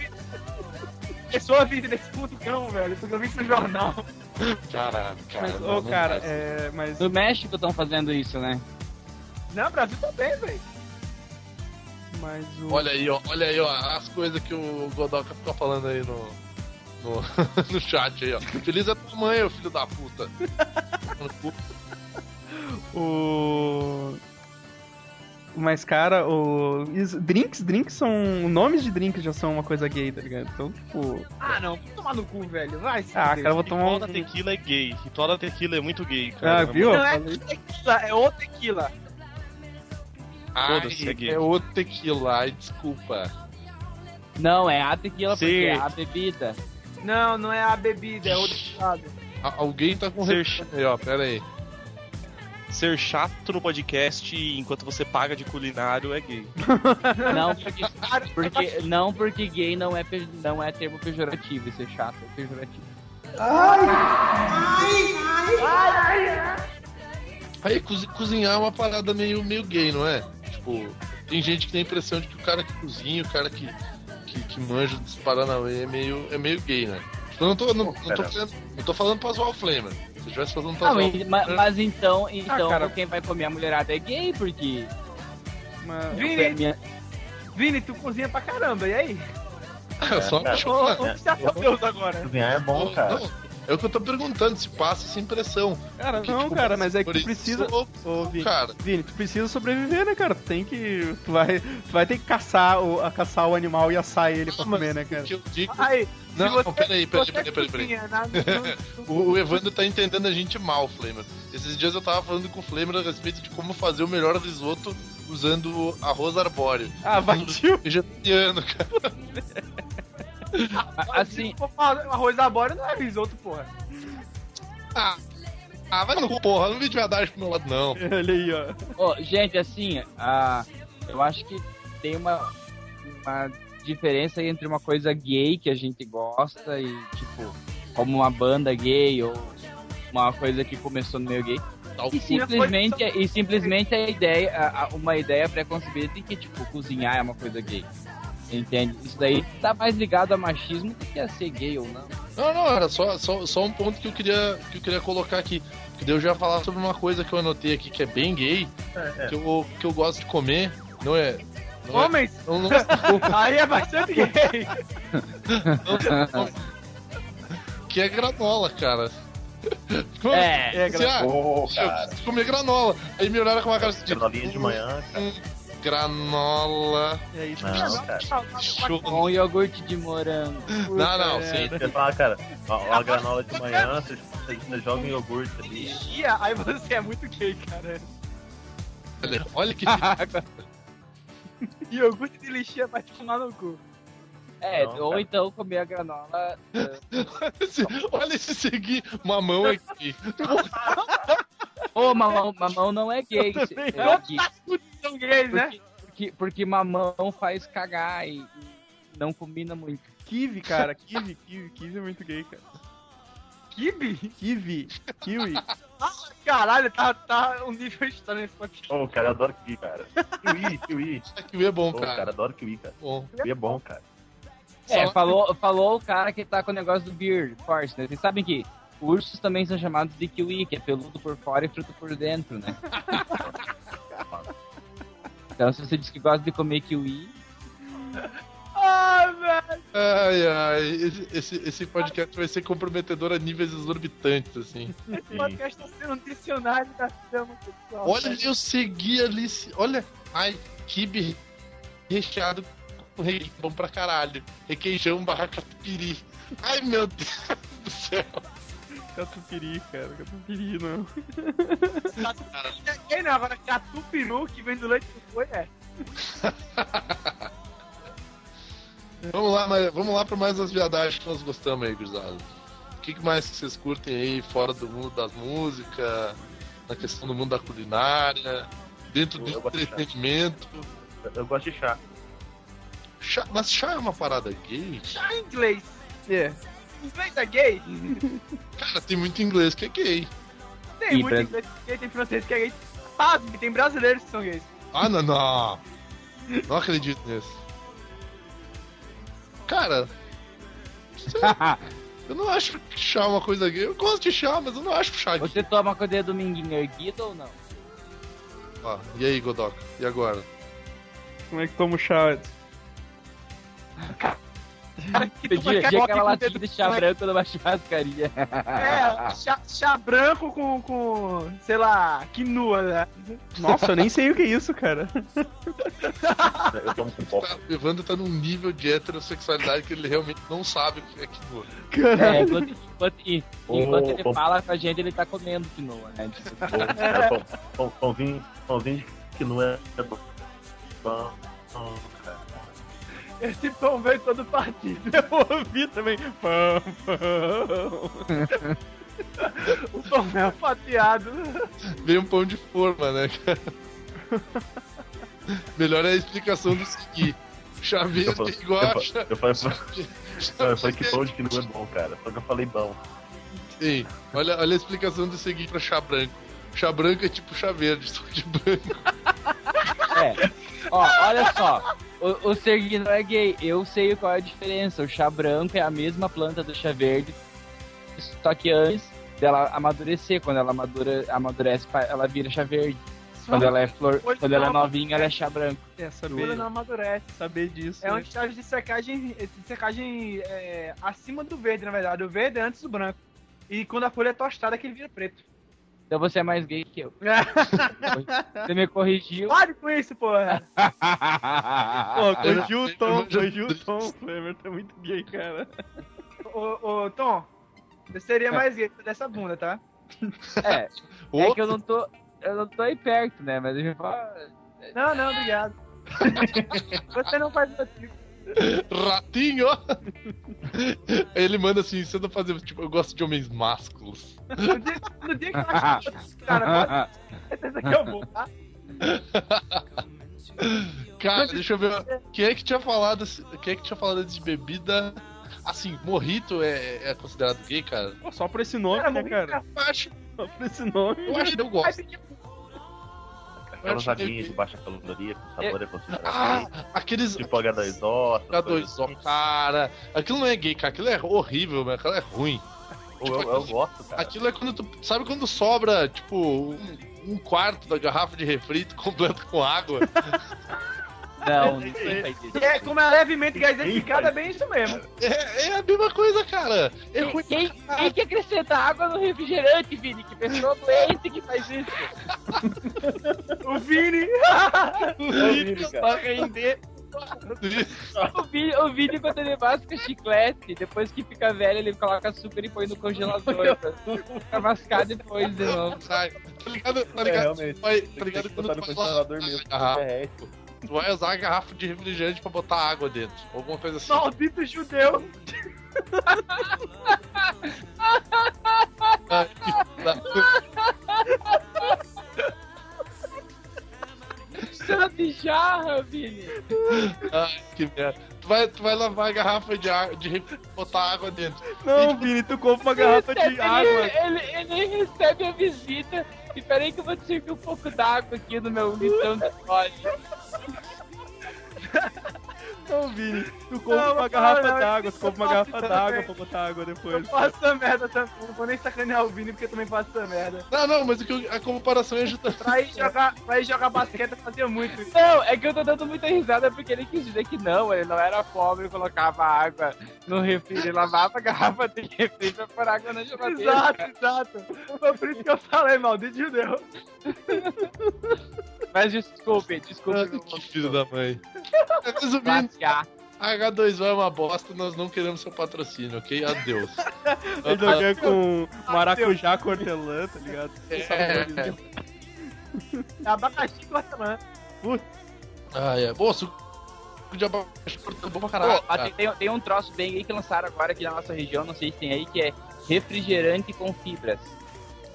pessoa vive nesse cão, velho. Porque eu vi isso no jornal. Caralho, cara. Mas, ô, cara, faz. é. Mas. No México estão fazendo isso, né? Não, o Brasil tá bem, velho. Mas o. Olha aí, ó, olha aí, ó, as coisas que o Godoka fica falando aí no, no, no chat aí, ó. Feliz é tua mãe, ô filho da puta. O. Mas, cara, o. Drinks, drinks são. Nomes de drinks já são uma coisa gay, tá ligado? Então, tipo. Ah, não. Tomar no cu, velho. Vai se Ah, fuder. cara, eu vou tomar Ritual um. da tequila é gay. Ritual da tequila é muito gay, Ah, cara. viu? Não é tequila, é o tequila. Ai, Foda-se, é gay. é o tequila, ai, desculpa. Não, é a tequila porque Sim. é a bebida. Não, não é a bebida, é o tequilado. Alguém tá com Ser- aí, ó, pera aí. Ser chato no podcast enquanto você paga de culinário é gay. Não porque, porque, não porque gay não é, não é termo pejorativo, é chato, é pejorativo. Aí, cozi- cozinhar é uma parada meio, meio gay, não é? Tipo, tem gente que tem a impressão de que o cara que cozinha, o cara que, que, que manja dos Paranauê é meio, é meio gay, né? Eu não tô, não, não tô, não tô falando pra zoar o Flamer. Se eu estivesse fazendo pra Não, zoar mas, ma- mas então, então cara. quem vai comer a mulherada é gay, porque. Uma... Vini, minha- Vini, tu cozinha pra caramba, e aí? o... só cara. Ô, ô, graças a Deus agora. Cozinhar é bom, cara. Não, é o que eu tô perguntando, se passa essa impressão. Cara, Porque, não, tipo, cara, mas é que tu precisa. ô, Ô, Vini, Cara, Vini, tu precisa sobreviver, né, cara? Tu tem que. Tu vai, tu vai ter que caçar o, a caçar o animal e assar ele pra Não, mas comer, né, cara? o que eu digo. Aí, Não, não, peraí, peraí, peraí, peraí, peraí. no- O, o Evandro tá entendendo a gente mal, Flamer. Esses dias eu tava falando com o Flamer a respeito de como fazer o melhor risoto usando arroz arbóreo. Ah, vai, tio. Vegetariano, cara. Assim, Arroz arbóreo não é risoto, porra. Ah, ah vai no porra, não vi de verdade pro meu lado, não. Olha aí, ó. Ó, gente, assim, ah, eu acho que tem uma, uma diferença entre uma coisa gay que a gente gosta e, tipo, como uma banda gay ou uma coisa que começou no meio gay. E simplesmente, e simplesmente a ideia, a- a- uma ideia preconcebida de que, tipo, cozinhar é uma coisa gay. Entende? Isso daí tá mais ligado a machismo do que a ser gay ou não. Não, não, era só, só, só um ponto que eu queria, que eu queria colocar aqui. Que eu já falar sobre uma coisa que eu anotei aqui que é bem gay, É, é. que, eu, que eu gosto de comer. Não é. É- Homens? Aí é bastante gay. que é granola, cara. É, é ah, Pô, eu cara. preciso comer granola. Aí me olharam com uma cara assim, de Granolinha de manhã, cara. hum, granola. É isso. Não, cara. Iogurte de morango. Não, não, sim. Você fala, cara, a, a granola de manhã, você, você, joga em iogurte ali. Aí você é muito gay, cara. Olha, olha que. Iogurte de lixia vai tomar no cu. É, Não, ou cara. então comer a granola. olha esse seguir mamão aqui. Ô, mamão, mamão não é gay. É gay. São gays, né? Porque, porque, porque mamão faz cagar e, e não combina muito. Kiwi, cara, kiwi, kiwi, kiwi é muito gay, cara. Kibe? Kiwi, kiwi. Caralho, tá, tá um nível estranho esse podcast. Ô, cara, eu adoro kiwi, cara. Kiwi, kiwi. Kiwi é bom, cara. cara, adoro kiwi, cara. Bom. Kiwi é bom, cara. É, Só- falou, falou o cara que tá com o negócio do Beard Force, né? Vocês sabem que ursos também são chamados de kiwi, que é peludo por fora e fruto por dentro, né? Então se você diz que gosta de comer kiwi, Ah, velho. Ai, ai. Esse, esse, esse podcast vai ser comprometedor a níveis exorbitantes, assim. Esse podcast tá sendo um dicionário da fama sexual. Olha, eu segui ali. Olha. Ai, kibe recheado com requeijão bom pra caralho. Requeijão barra catupiry. Ai, meu Deus do céu. Catupiry, cara, catupiry não. Quem não? Agora catupiru, que vem do leite do boi, é. Vamos lá, mas, vamos lá pra mais as viadagens que nós gostamos aí, gurizada. O que, mais que vocês curtem aí, fora do mundo das músicas, na questão do mundo da culinária, dentro do Eu entretenimento? Eu, eu gosto de chá. Chá, mas chá é uma parada gay? Chá em inglês. É. Inglês é gay? Cara, tem muito inglês que é gay. Tem Ih, muito inglês que é gay, tem francês que é gay. Ah, tem brasileiros que são gays. Ah, não, não. Não acredito nisso. Cara, eu não acho que chá é uma coisa gay. Eu gosto de chá, mas eu não acho chá gay. você toma quando é dominguinho erguido ou não? Ó, e aí, Godoka? E agora? Como é que toma o chá? Edson? Pedia, pedia aquela latinha de chá branco numa churrascaria. É, chá, chá branco com, com, sei lá, quinua, né? Nossa, eu nem sei o que é isso, cara. Eu tomo com. Tá, o Evandro tá num nível de heterossexualidade que ele realmente não sabe o que é que doa. É, enquanto, enquanto, e- enquanto ele ô. fala com a gente, ele tá comendo quinoa, né? Tipo, Pão- pão- pão- Pãozinho, pãozinho de que não é bom. Pão, pão, cara. Esse pão veio todo partido. Eu ouvi também. Pão, pão. O pão é fatiado. Veio um pão de forma, né, cara? Melhor é a explicação do seguinte. Chá Eu verde falei, é igual eu a falei, chá... eu falei, eu falei que pão de que não é bom, cara. Só que eu falei bom. Sim, olha, olha a explicação do seguinte pra chá branco. Chá branco é tipo chá verde, só de branco. É. Ó, olha só. O, o Serguinho não é gay. Eu sei qual é a diferença. O chá branco é a mesma planta do chá verde. Só que antes dela amadurecer, quando ela amadura, amadurece, ela vira chá verde. Quando ela é flor, quando ela é não. novinha, ela é chá branco. É, Folha saber, não amadurece. saber disso. É um né? estágio de secagem, de secagem é, acima do verde, na verdade. O verde é antes do branco. E quando a folha é tostada, que ele vira preto. Então você é mais gay que eu. Você me corrigiu. Pare com isso, porra! Pô, corrigiu o tom, corrigiu o tom. O Everton é muito gay, cara. ô, ô, Tom, você seria mais gay dessa bunda, tá? É, é que eu não tô. Eu não tô aí perto, né? Mas eu já falo. Não, não, obrigado. você não faz motivo. Ratinho! Ele manda assim, você não fazer, tipo, eu gosto de homens másculos. No dia, no dia que eu acho que cara, certeza que eu vou, tá? Cara, deixa eu ver. Quem é que tinha falado, quem é que tinha falado de bebida? Assim, morrito é, é considerado gay, cara? Pô, só por esse nome, Cara, né, morri, cara? Eu acho, Só por esse nome. eu acho que eu gosto. Aquelas aguinhas de baixa caloria, com sabor é considerado. Ah, aqueles. Tipo H2O. H2O, cara. Aquilo não é gay, cara. Aquilo é horrível, mas aquilo é ruim. Eu, eu gosto, cara. Aquilo é quando tu. Sabe quando sobra, tipo, um, um quarto da garrafa de refri tu completa com água? Não, ninguém faz isso. É, como é levemente gaseificado, é bem isso mesmo. É, é a mesma coisa, cara. É ruim. Quem, quem que acrescenta água no refrigerante, Vini? Que pessoa doente que faz isso. O Vini! Pra render. O Vini, o Vini, quando ele masca chiclete, depois que fica velho, ele coloca açúcar e põe no congelador pra pra mascar depois de novo. Sai. Tá ligado? Tá É, ligado? realmente. Vai- tá ligado quando no condicionador mesmo. a garrafa, derrete. Tu vai usar a garrafa de refrigerante pra botar água dentro. Alguma coisa assim. Maldito judeu! Chama de jarra, Vini. Ai, que merda. Tu vai, tu vai lavar a garrafa de água, de botar água dentro. Não, Vini, tu compra uma garrafa de Ele- água. Ele, ele recebe a visita. E peraí que eu vou servir um pouco d'água aqui no meu litrão de óleo. Não, Vini, tu compra uma não, garrafa d'água, tu eu compra uma garrafa d'água pra botar água Eu depois. faço essa merda também. Não vou nem sacanear o Vini porque eu também faço essa merda. Não, não, mas o que eu- a comparação é justamente. Pra ir jogar, pra ir jogar basquete eu fazia muito isso. Não, é que eu tô dando muita risada porque ele quis dizer que não, ele não era pobre e colocava água no refri, ele lavava a garrafa de refri pra pôr água na geladeira. Exato, exato. Foi por isso que eu falei, maldito judeu. Mas desculpe, desculpe. Que filho da mãe. Resumindo, A H2O é uma bosta, nós não queremos seu patrocínio, ok? Adeus. Ele não quer com maracujá com hortelã, tá ligado? É. Abacaxi com hortelã. Ah, é. Pô, suco de abacaxi é bom pra caralho. Pô, tem, tem- tem um troço bem aí que lançaram agora aqui na nossa região, não sei se tem aí, que é refrigerante com fibras.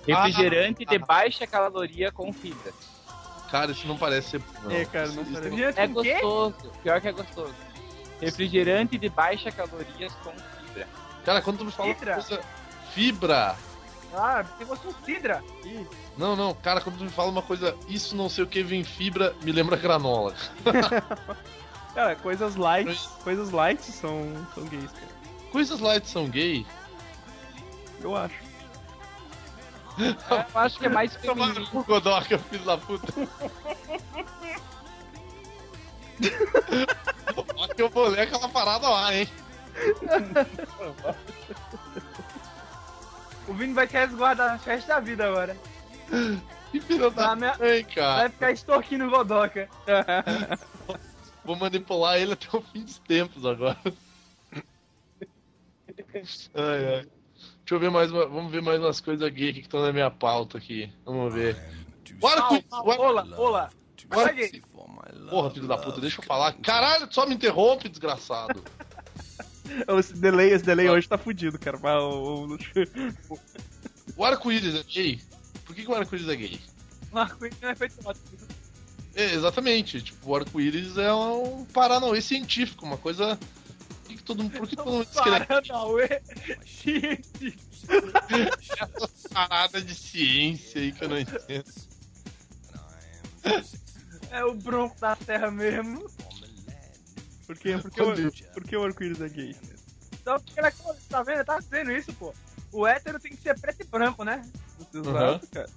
Refrigerante de baixa caloria com fibras. Cara, isso não parece ser. Não. É, cara, não Isso parece. É quê? gostoso, pior que é gostoso. Refrigerante de baixa calorias com fibra. Cara, quando tu me fala Fibra? coisa. Fibra! Ah, se fosse um cidra. Não, não, cara, quando tu me fala uma coisa, isso não sei o que vem fibra, me lembra granola. Cara, coisas light, coisas light são, são gays, cara. Coisas light são gay? Eu acho. É, eu acho que é mais feminino. no cu, Godoka, filho da puta. Ó que eu vou ler aquela parada lá, hein? O Vini vai se resguardar na festa da vida agora. Que filho da Ah, minha- mãe, cara. Vai ficar extorquindo o Godoka. Vou manipular ele até o fim dos tempos agora. Ai, ai. Deixa eu ver mais uma, vamos ver mais umas coisas gay aqui que estão na minha pauta aqui. Vamos ver. Bora com Olá, olá. Bora-. Porra, filho da puta, deixa eu falar. Caralho, tu só me interrompe, desgraçado. Esse delay, esse delay hoje tá fudido, cara. Mas o- o- O arco-íris é gay? Por que, que o arco-íris é gay? Marco não é feito ótimo. É, exatamente, tipo, o arco-íris é um paranauê científico, uma coisa. Todo mundo. Por que todo mundo diz que ele é Paranauê. essa parada de ciência aí que eu não entendo? É o bronco da terra mesmo. Por quê? Por que, o, por que o arco-íris é gay? Então, porque ele é tá vendo? Tá dizendo isso, pô. O hétero tem que ser preto e branco, né? Cara.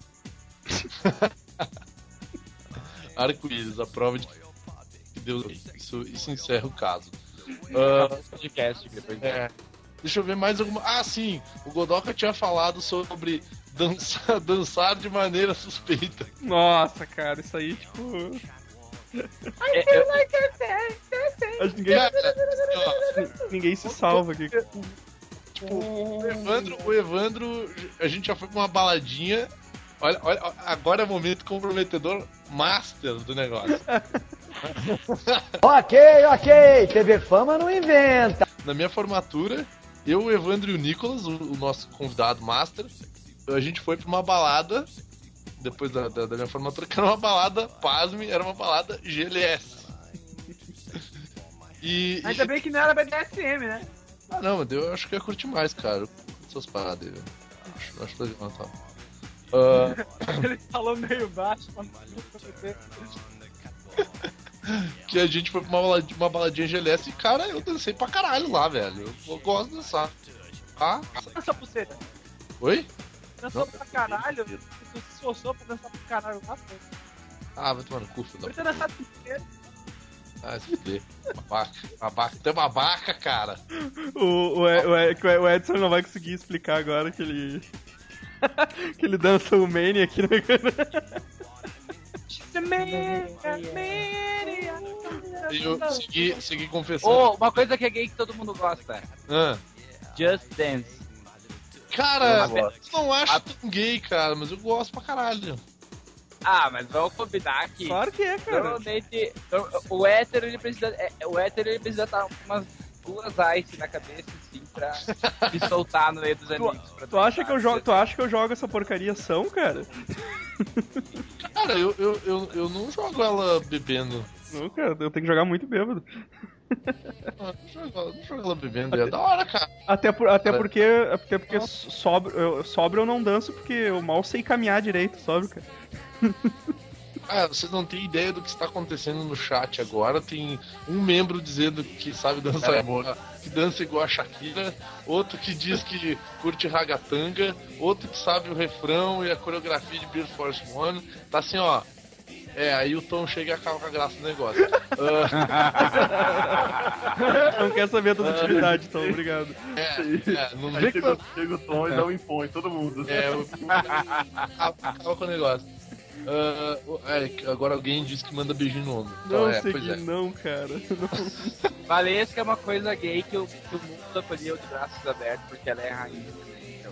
Arco-íris, a prova de que Deus é gay. Isso, isso encerra o caso. Ah, podcast depois. é. Deixa eu ver mais alguma. Ah, sim! O Godoka tinha falado sobre dançar, dançar de maneira suspeita. Nossa, cara, isso aí, tipo. É, eu- Acho que ninguém, Cara, assim, ninguém se salva aqui. o Evandro, o Evandro, a gente já foi pra uma baladinha. Olha, olha, agora é o momento comprometedor master do negócio. Ok, ok, TV Fama não inventa. Na minha formatura, eu, o Evandro e o Nicolas, o, o nosso convidado master, a gente foi pra uma balada, depois da, da, da minha formatura, que era uma balada, pasme, era uma balada GLS. E, Ainda bem que não era BDSM, né? Ah, não, mas eu acho que eu ia curtir mais, cara. Eu curto Essas paradas aí, velho. Acho, acho legal, tá? Ah, Ele falou meio baixo, mas não sei. Que a gente foi pra uma baladinha, uma baladinha GLS e, cara, eu dancei pra caralho lá, velho. Eu, eu gosto de dançar. Ah, Essa pulseira. oi? Dançou pra caralho. Tu se esforçou pra dançar pra caralho lá, pô. Ah, vai tomar no cu, filho da Por ter dançado pulseira. Ah, se fuder. Babaca. Babaca. Tu é babaca, cara. O, o, o, Ed- o Edson não vai conseguir explicar agora que ele. que ele dança o Mania aqui no. segui, segui confessando. Ô, uma coisa que é gay que todo mundo gosta. Ah. Just Dance. Cara, Eu eu gosto. não acho tão gay, cara, mas eu gosto pra caralho. Ah, mas vamos combinar que... Claro que é, cara. Normalmente, o hétero, ele precisa... é, o hétero, ele precisa estar umas duas ice na cabeça, assim, pra se soltar no meio dos amigos. pra Tu acha, que eu jogo, tu acha que eu jogo essa porcaria são, cara? Cara, eu, eu, eu, eu não jogo ela bebendo. Não, cara, eu tenho que jogar muito bêbado. Não jogo, ela- não jogo ela bebendo. É da hora, cara. Até, por, até Cara. porque, até porque sobra, eu, sobra eu não danço porque eu mal sei caminhar direito, sobra, cara. Ah, vocês não têm ideia do que está acontecendo no chat agora. Tem um membro dizendo que sabe dançar igual, que dança igual a Shakira, outro que diz que curte ragatanga, outro que sabe o refrão e a coreografia de Beer Force One. Tá assim, ó. É, aí o Tom chega e acaba com a graça do negócio. Ah, Não quer saber da utilidade, então, obrigado. é, é, não chega, chega o Tom e dá um impõe, todo mundo. É, o- acaba com o negócio. Ah, o- é, agora alguém diz que manda beijinho no ombro. Então, Não é, sei pois que é. não, cara. Não. Valesca é uma coisa gay que o, que o mundo acolheu de braços abertos porque ela é rainha. né? Então,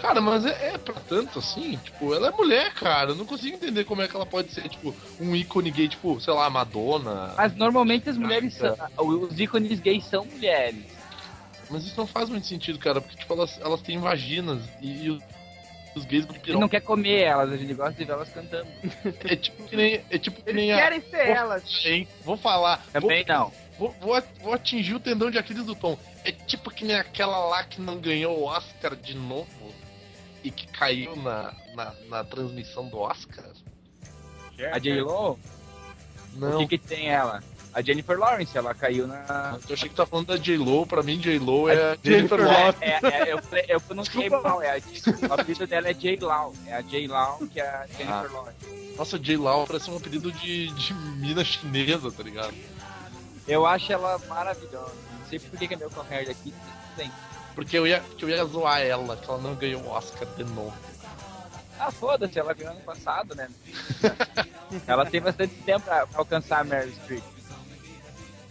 Cara, mas é, é pra tanto assim, tipo, ela é mulher, cara. Eu não consigo entender como é que ela pode ser, tipo, um ícone gay, tipo, sei lá, Madonna. Mas normalmente as mulheres são. Os ícones gays são mulheres. Mas isso não faz muito sentido, cara, porque, tipo, elas, elas têm vaginas e, e os, gays gente piram. não quer comer elas, a gente gosta de ver elas cantando. É tipo que nem, é tipo que nem Eles a. querem ser elas. Hein? Vou falar. Também não. Vou, vou, vou, vou atingir o tendão de Aquiles do Tom. É tipo que nem aquela lá que não ganhou o Oscar de novo e que caiu na, na, na transmissão do Oscar. A J-Lo? Não. O que, que tem ela? A Jennifer Lawrence, ela caiu na. Eu achei que tá falando da J-Lo, pra mim J-Lo é a Jennifer Lawrence. É, é, eu, falei- eu pronunciei mal, é a, o apelido dela é J-Law. É a J-Law que é a Jennifer Ah. Lawrence. Nossa, J-Lo parece um apelido de, de mina chinesa, tá ligado? Eu acho ela maravilhosa. Não sei por que, é meu correr daqui. mas Tem. Porque eu ia, porque eu ia zoar ela, que ela não ganhou o Oscar de novo. Ah, foda-se, ela ganhou ano passado, né? ela tem bastante tempo pra, pra alcançar a Meryl Streep.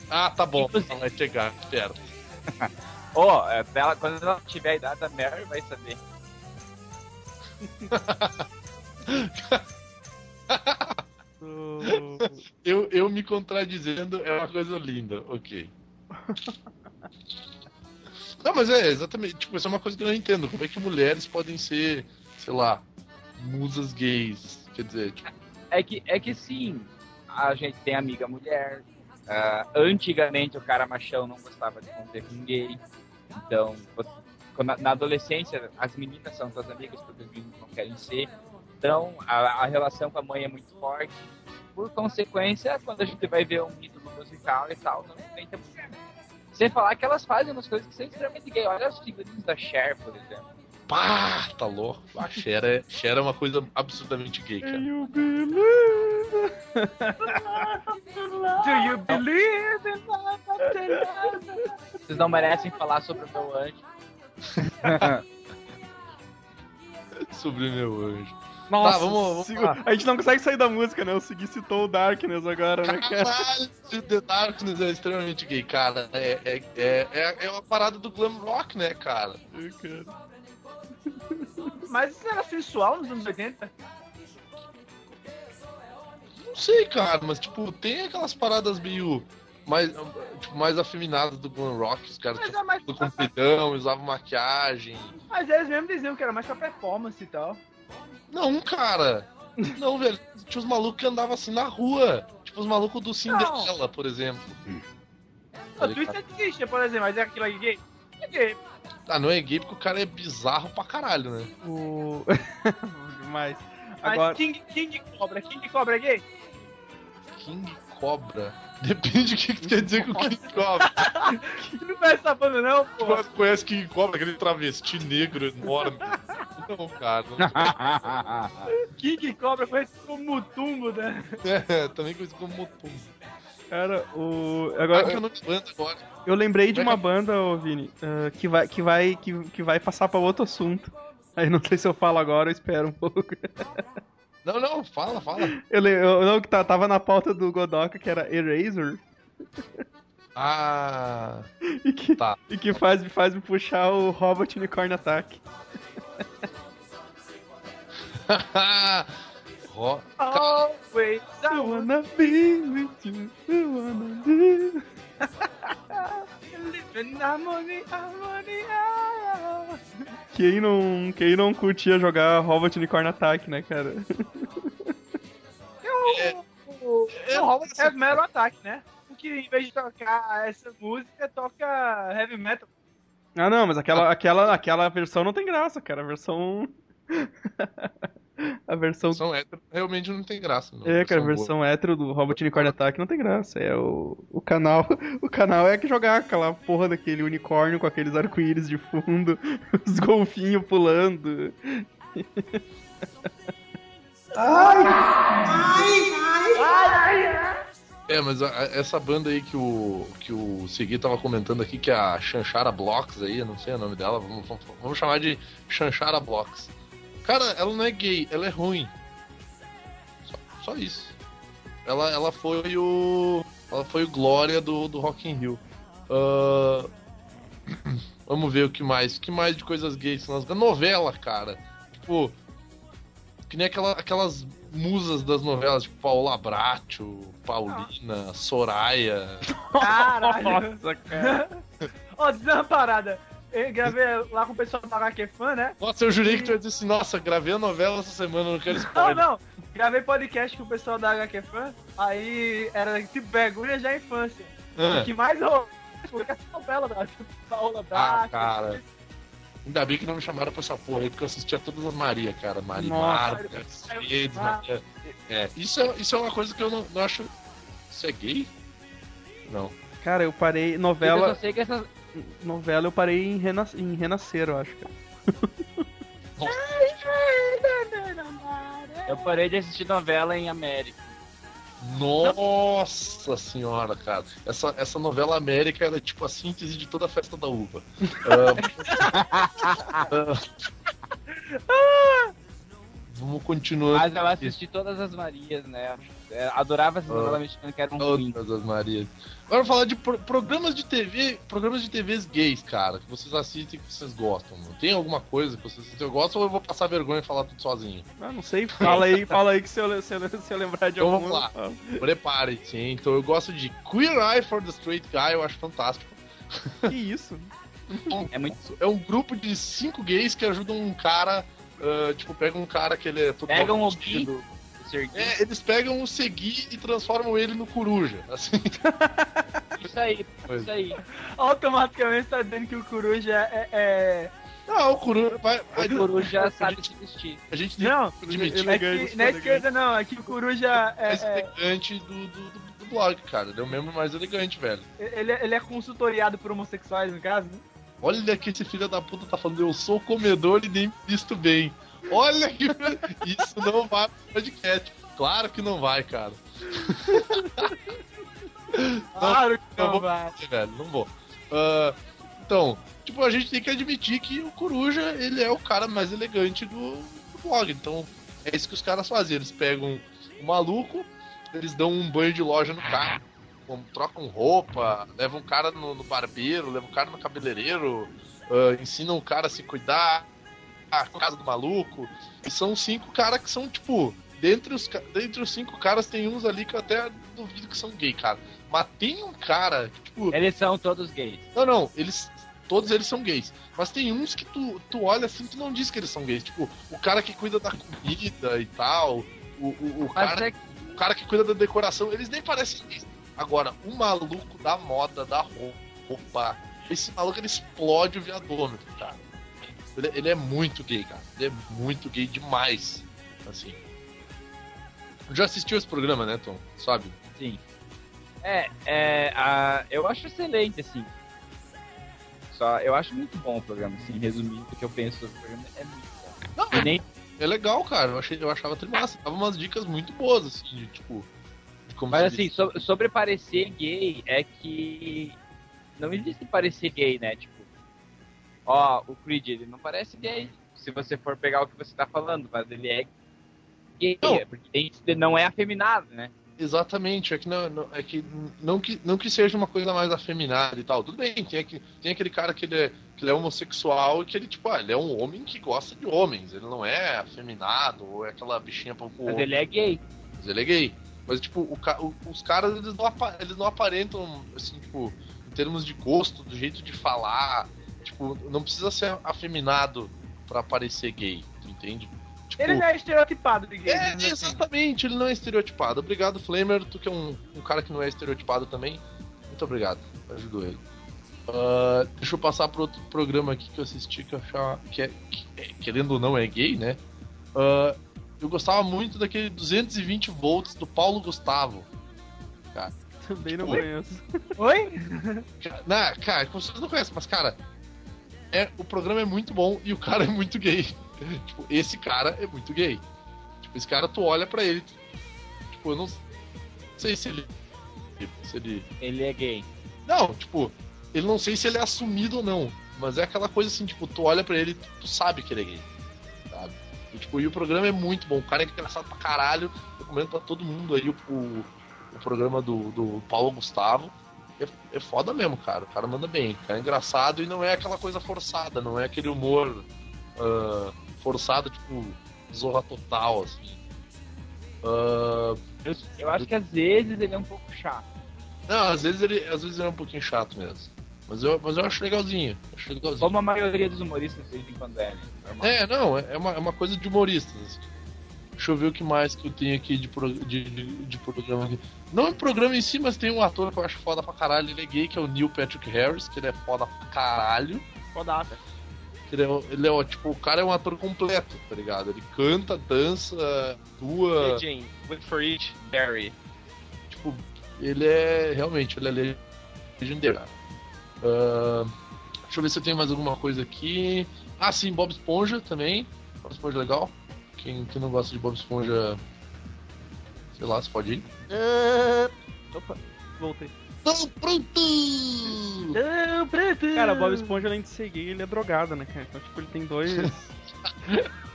Ah, tá bom, Inclusive- ela vai chegar perto. Ó, é, ela- quando ela tiver a idade da Mary, vai saber. Eu, eu me contradizendo é uma coisa linda, ok. Não, mas é exatamente, tipo, isso é uma coisa que eu não entendo. Como é que mulheres podem ser, sei lá, musas gays? Quer dizer, tipo, É que, é que sim, a gente tem amiga mulher. Ah, antigamente o cara machão não gostava de conter com gay. Então, quando- na adolescência, as meninas são suas amigas porque os meninos não querem ser. Então, a, a relação com a mãe é muito forte. Por consequência, quando a gente vai ver um ídolo musical e tal, não tem tempo. Sem falar que elas fazem umas coisas que são extremamente gay. Olha os figurinos da Cher, por exemplo. Pá, tá louco. A Cher é, Cher é uma coisa absurdamente gay, cara. You believe? Do you believe in love? Vocês não merecem falar sobre o meu anjo. Sobre meu anjo. Nossa, Tá, vamos- vamos sigo- lá. a gente não consegue sair da música, né? O Segui citou o Darkness agora, né, cara? Caralho, The Darkness é extremamente gay, cara. É, é, é, é, é uma parada do glam rock, né, cara? Mas isso era sensual nos anos 80? Não sei, cara, mas tipo, tem aquelas paradas meio mais, tipo, mais afeminadas do glam rock. Os caras tinham é mais do compridão, usavam maquiagem. Mas eles mesmo diziam que era mais pra performance e tal. Não, cara. Não, velho. Tinha os malucos que andavam assim na rua. Tipo os malucos do Cinderela, por exemplo. O Twisted Sister, por exemplo, mas é aquilo aí gay. É gay. Ah, não é gay porque o cara é bizarro pra caralho, né? O. Mas. Mas Agora. King, King Cobra, King Cobra é gay? King Cobra. Depende do que que tu quer dizer com King Cobra. Não conhece essa banda não, pô. Tu conhece King Cobra, aquele travesti negro enorme. Não, cara. King Cobra conhece como Mutumbo, né? É, também conhecido como Mutum. Cara, o. Agora, eu. Eu lembrei de uma banda, ô Vini, ah, que, vai, que, vai, que, que vai passar pra outro assunto. Aí não sei se eu falo agora, eu espero um pouco. Não, não, fala, fala. Eu, eu não, que tá- tava na pauta do Godoka, que era Eraser, Ah. e que, Tá. e que faz, faz me puxar o Robot Unicorn Attack. Ro- Always I wanna be with you, I wanna be... living harmony, harmony. Quem não, quem não curtia jogar Robot Unicorn Attack, né, cara? É o, É, o Robert Heavy Metal Attack, né? Porque em vez de tocar essa música, toca Heavy Metal. Ah, não, mas aquela, aquela, aquela versão não tem graça, cara. A versão. a versão. São hétero, realmente não tem graça. Não. É, cara, a São boa. versão hétero do Robot Unicorn Attack não tem graça. É o, o canal. O canal é que jogar aquela porra daquele unicórnio com aqueles arco-íris de fundo, os golfinhos pulando. É, mas a- a- essa banda aí que o, que o Segui tava comentando aqui, que é a Chanchara Blocks aí, eu não sei o nome dela, vamos, vamos, vamos chamar de Chanchara Blocks. Cara, ela não é gay, ela é ruim. Só, só isso. Ela, ela foi o. Ela foi o Glória do, do Rock in Rio. Ah, vamos ver o que mais. O que mais de coisas gays? Nós... Novela, cara. Tipo. Que nem aquela, aquelas musas das novelas, tipo Paula Bracho, Paulina, Soraya. Caralho. Nossa, cara. Ó, dizer uma parada. Eu gravei lá com o pessoal da HQ Fan, né? Nossa, eu jurei que tu ia dizer assim, nossa, gravei a novela essa semana, não quero Não, spoiler. não. Gravei podcast com o pessoal da HQ Fan. Aí era tipo vergonha já infância. Ah. O que mais rolou foi essa novela da Paula Ah, Bracho. cara. Ainda bem que não me chamaram pra essa porra aí, porque eu assistia todas as Maria, cara. Nossa. Marimar, Mercedes, Maria. É, isso é, isso é uma coisa que eu não, não acho. Isso é gay? Não. Cara, eu parei. Eu Novela. só sei que essas. Novela eu parei em, Renas... em Renascer, eu acho. Eu parei de assistir novela em América. Nossa senhora, cara. Essa, essa novela América ela é tipo a síntese de toda a festa da uva. Ah, ah, vamos continuando. Mas eu assisti todas as Marias, né? É, Adorava essas Ah. novelas mexicanas que eram ruins. Todas as Marias. Agora falar de pro- programas de TV, programas de TVs gays, cara, que vocês assistem e que vocês gostam. Mano. Tem alguma coisa que vocês assistem eu gosto ou eu vou passar vergonha e falar tudo sozinho? Ah, não sei. Fala aí, fala aí que se eu, se eu, se eu lembrar de Então algum. vamos lá. Prepare-se, hein? Então eu gosto de Queer Eye for the Straight Guy, eu acho fantástico. Que isso? É muito. É um grupo de cinco gays que ajudam um cara. ah, tipo, pega um cara que ele é todo Pegam o do Serguei. É, eles pegam o Segui e transformam ele no coruja. Assim. Isso aí, isso aí. Automaticamente tá dizendo que o Coruja é. é- Não, o coruja vai. vai O Coruja a sabe se vestir. A gente tem Não, que admitir é que, na elegante. esquerda não, é que o Coruja mais é, é- elegante do, do, do, do blog, cara. Ele é o membro mais elegante, velho. ele, é- ele é consultoriado por homossexuais, no caso, né? Olha que esse filho da puta tá falando, eu sou comedor e nem me visto bem. Olha que. Isso não vai pro podcast. Claro que não vai, cara. Claro que não vou- vai. velho, não vou. Ah, então, tipo, a gente tem que admitir que o Coruja, ele é o cara mais elegante do, do blog. Então, é isso que os caras fazem. Eles pegam o maluco, eles dão um banho de loja no cara, trocam roupa, levam o cara no, no barbeiro, levam o cara no cabeleireiro, ah, ensinam o cara a se cuidar, a casa do maluco. E são cinco caras que são, tipo, dentre os, dentre os cinco caras tem uns ali que eu até duvido que são gay, cara. Mas tem um cara que, tipo. Eles são todos gays. Não, não, eles. Todos eles são gays. Mas tem uns que tu, tu olha assim, tu não diz que eles são gays. Tipo, o cara que cuida da comida e tal. O, o, o cara, é o cara que cuida da decoração, eles nem parecem gays. Agora, o maluco da moda, da roupa, esse maluco ele explode o viadômetro, cara. Ele, ele é muito gay, cara. Ele é muito gay demais. Assim. Já assistiu esse programa, né, Tom? Sabe? Sim. É, é a, eu acho excelente, assim. Só, eu acho muito bom o programa, assim, resumindo o que eu penso sobre o programa, é muito bom. Não, nem, É legal, cara. Eu, achei, eu achava trimassa. Dava umas dicas muito boas, assim, de tipo. De como mas assim, so- sobre parecer gay, é que não existe parecer gay, né? Tipo, ó, o Creed, ele não parece gay, se você for pegar o que você tá falando, mas ele é gay, Não. é porque ele não é afeminado, né? Exatamente, é que não, não- é que não que não que seja uma coisa mais afeminada e tal. Tudo bem, tem, aqui, tem aquele cara que ele, é, que ele é homossexual e que ele, tipo, ah, ele é um homem que gosta de homens, ele não é afeminado ou é aquela bichinha pra Mas ele é gay. Mas ele é gay. Mas, tipo, o o- os caras, eles não, eles não aparentam, assim, tipo, em termos de gosto, do jeito de falar. Tipo, não precisa ser afeminado pra parecer gay, tu entende? Tipo, Ele não é estereotipado de gay. é, assim. exatamente, ele não é estereotipado. Obrigado, Flamer, tu que é um, um cara que não é estereotipado também. Muito obrigado, ajudou ele. Ah, deixa eu passar pro outro programa aqui que eu assisti que eu achava que, é, que é- querendo ou não é gay, né? Ah, eu gostava muito daquele 220 volts do Paulo Gustavo. Cara, Também não Oi? conheço. Oi? Cara, não, cara, vocês não conhecem, mas cara, é, o programa é muito bom e o cara é muito gay. tipo, esse cara é muito gay. Tipo, esse cara, tu olha pra ele, tipo, eu não sei se ele. Se ele. Ele é gay. Não, tipo, ele não sei se ele é assumido ou não. Mas é aquela coisa assim, tipo, tu olha pra ele tu, tu sabe que ele é gay. Sabe? E, tipo, e o programa é muito bom. O cara é engraçado pra caralho. Recomendo pra todo mundo aí o, o, o programa do, do Paulo Gustavo. É, é foda mesmo, cara. O cara manda bem. O cara é engraçado e não é aquela coisa forçada, não é aquele humor ah, forçado, tipo, zorra total, assim. Ah, Eu, eu acho que às vezes ele é um pouco chato. não, às vezes ele, às vezes ele é um pouquinho chato mesmo. Mas eu, mas eu acho legalzinho. Acho legalzinho. Como a maioria dos humoristas de vez em quando é, né? Normal. É, não, é é uma, é uma coisa de humoristas. assim. Deixa eu ver o que mais que eu tenho aqui de, pro- de, de, de programa aqui. Não é programa em si, mas tem um ator que eu acho foda pra caralho. Ele é gay, que é o Neil Patrick Harris, que ele é foda pra caralho. Fodaça. Ele é, ele é, tipo, o cara é um ator completo, tá ligado? Ele canta, dança, atua. Aging, Wait for It, Barry. Tipo, ele é. Realmente, ele é legendário. Ah, deixa eu ver se eu tenho mais alguma coisa aqui. Ah, sim, Bob Esponja também. Bob Esponja é legal. Quem, quem não gosta de Bob Esponja. Sei lá, você pode ir. Opa, voltei. Tão pronto! Não, preto. Cara, Bob Esponja, além de ser gay, ele é drogado, né, cara? Então, tipo, ele tem dois.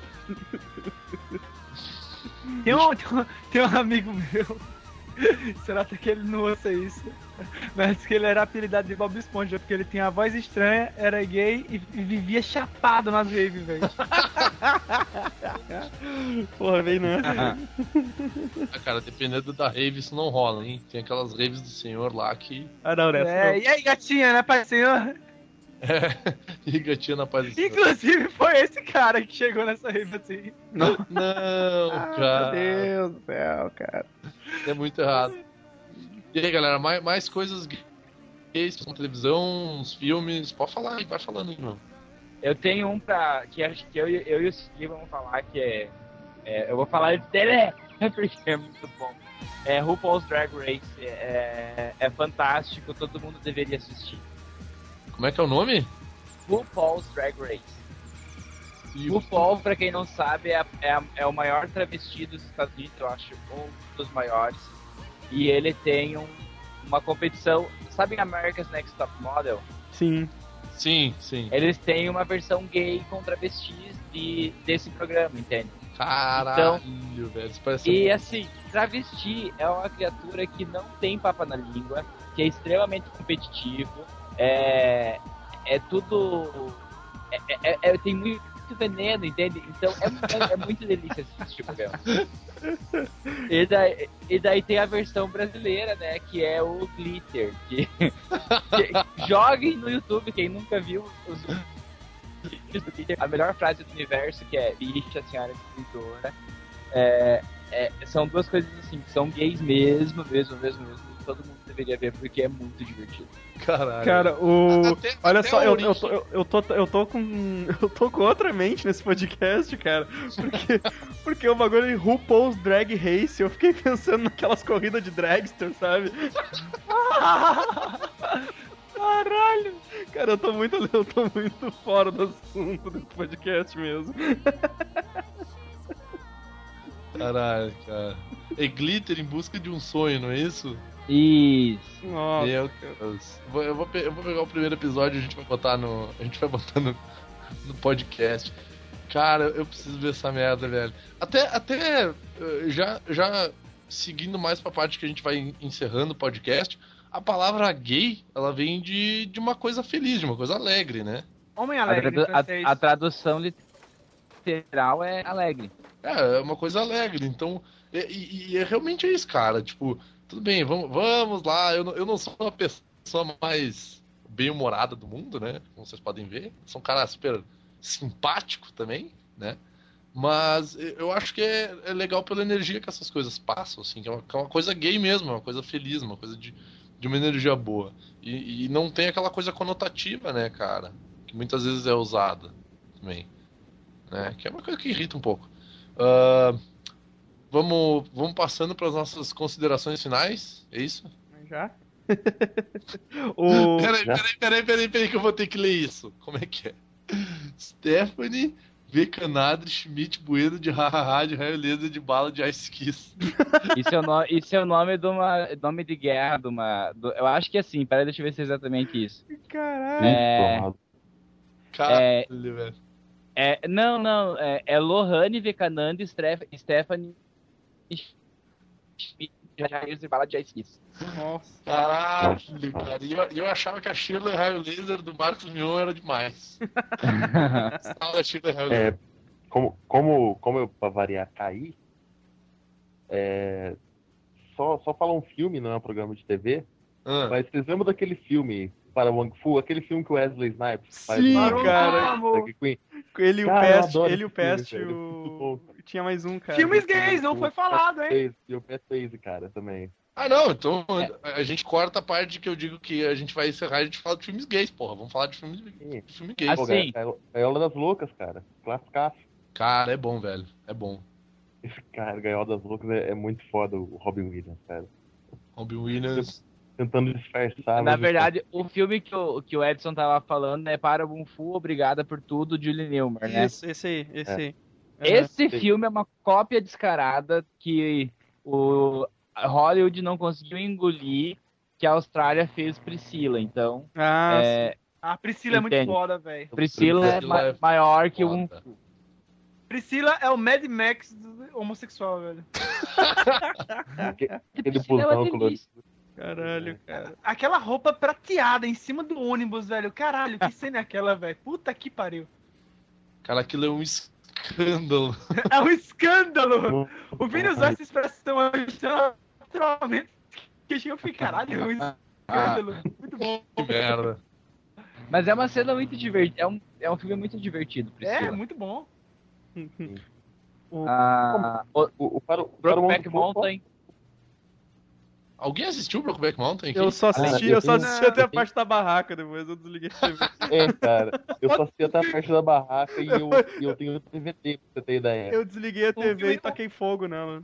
Tem um, tem, um, tem um amigo meu. Será que ele não ouça isso? Mas que ele era apelidado de Bob Esponja, porque ele tinha a voz estranha, era gay e, e vivia chapado nas raves, velho. Porra, vem não. Ah, cara, dependendo da rave, isso não rola, hein? Tem aquelas raves do senhor lá que. Ah, não, nessa É, e aí, gatinha, né, pai do senhor? É, e gatinha na paz do senhor. Inclusive, foi esse cara que chegou nessa rave assim. Não, Não, Ah, cara. meu Deus do céu, cara. É muito errado. E aí, galera, mais, mais coisas gays, com televisão, uns filmes. Pode falar aí, vai falando aí, mano. Eu tenho um pra. que acho que eu, e- eu e o Steve vamos falar que é. é, eu vou falar dele, porque é muito bom. É RuPaul's Drag Race. É, é fantástico, todo mundo deveria assistir. Como é que é o nome? RuPaul's Drag Race. E RuPaul, pra quem não sabe, é, é, é o maior travesti dos Estados Unidos, eu acho, um dos maiores. E ele tem um- uma competição. Sabe America's Next Top Model? Sim. Sim, sim. Eles têm uma versão gay com travestis de, desse programa, entende? Caralho, velho. Isso parece E assim, travesti é uma criatura que não tem papa na língua, que é extremamente competitivo, é, é tudo. É, é- é- tem muito veneno, entende? Então é, é, é muito delícia assistir o programa. E daí, e daí tem a versão brasileira, né? Que é o Glitter. Que, que- joguem no YouTube, quem nunca viu os vídeos do Glitter. A melhor frase do universo, que é bicha, senhora escritora. É, é, são duas coisas assim, que são gays mesmo, mesmo, mesmo, mesmo. Todo mundo deveria ver porque é muito divertido. Caralho. Cara, o. Até- Olha até só, eu, eu, tô, eu, eu tô, eu tô com. Eu tô com outra mente nesse podcast, cara. Porque, porque o bagulho de RuPaul's Drag Race, eu fiquei pensando naquelas corridas de dragster, sabe? Caralho! Cara, eu tô muito, eu tô muito fora do assunto desse podcast mesmo. Caralho, cara. É glitter em busca de um sonho, não é isso? Isso. Nossa. Meu Deus. Eu vou, eu vou pe- eu vou pegar o primeiro episódio e a gente vai botar no. A gente vai botar no, no podcast. Cara, eu preciso ver essa merda, velho. Até, até eh, já, já seguindo mais pra parte que a gente vai en- encerrando o podcast, a palavra gay, ela vem de, de uma coisa feliz, de uma coisa alegre, né? Homem A, alegre em tradu- a- a tradução literal é alegre. É, é uma coisa alegre. Então, e, e- e é realmente é isso, cara. Tipo, tudo bem, vamos, vamos lá. Eu eu não sou a pessoa mais bem-humorada do mundo, né? Como vocês podem ver. Sou um cara super simpático também, né? Mas eu acho que é, é legal pela energia que essas coisas passam, assim, que é uma, que é uma coisa gay mesmo, é uma coisa feliz, uma coisa de, de uma energia boa. E, e não tem aquela coisa conotativa, né, cara? Que muitas vezes é usada também. Né? Que é uma coisa que irrita um pouco. Ah, vamos, vamos passando para as nossas considerações finais, é isso? Já? o... Peraí, peraí, peraí, peraí, peraí, que eu vou ter que ler isso. Como é que é? Stephanie V. Canadri Schmidt Bueno de Hahaha de Raio Laser de Bala de Ice Kiss. Isso é o, no- isso é o nome de uma nome de guerra de uma. do- eu acho que é assim, peraí, deixa eu ver se é exatamente isso. Caralho. É, Caralho, velho. é, não, não, é, é Lohane Vekananda e Stref- Stephanie Raios e Bala de Ice Kiss. Nossa. Caralho, cara. E eu, eu achava que a Shirley Raio Laser do Marcos Mion era demais. Fala, Shirley Raio Laser. É, como, como, como eu, pra variar, caí, é, só, só falar um filme, não é um programa de TV, Ah. mas vocês lembram daquele filme para Wong Fu, aquele filme que o Wesley Snipes faz Sim, cara. Queen? Ele e o Pest, ele e o filme, Pest, o... Tinha mais um, cara. Filmes gays, não foi falado, hein? E o Pat Swayze, cara, também. Ah, não, então a gente corta a parte que eu digo que a gente vai encerrar e a gente fala de filmes gays, porra. Vamos falar de filmes, de filme gay. Pô, Assim. Gaiola- Gaiola das Loucas, cara. Classicaço. Cara, é bom, velho. É bom. Esse cara, Gaiola das Loucas, é, é muito foda, o Robin Williams, cara. Robin Williams. Tentando disfarçar. Na verdade, o filme que o, que o Edson tava falando é Para Bum Fu, Obrigada por Tudo, Julie Newmar, né? Isso, esse aí, esse É. aí. Esse filme é uma cópia descarada que o Hollywood não conseguiu engolir que a Austrália fez Priscila. Então, Ah, é, A Priscila é muito foda, velho. Priscila é Priscila ma- é maior que um. Priscila é o Mad Max do homossexual, velho. Aquele Priscila é uma busão colorido. Caralho, cara. Aquela roupa prateada em cima do ônibus, velho. Caralho, que cena é aquela, velho? Puta que pariu. Cara, aquilo é um escândalo. É um escândalo! O Vini usou essa expressão naturalmente. Que eu fiquei, caralho, é um escândalo. Muito bom. Que merda. Mas é uma cena muito divertida. É um, é um filme muito divertido, É, Priscila. muito bom. Ah, o O, o, para, o, para o Brokeback Mountain. Alguém assistiu Brokeback Mountain? Eu só Cara, assisti, eu eu só assisti até a eu parte da barraca, depois eu desliguei a TV. É, cara. Eu só assisti até a parte da barraca e eu, e eu tenho TVT, pra você ter ideia. Eu desliguei a TV filme- e taquei fogo nela.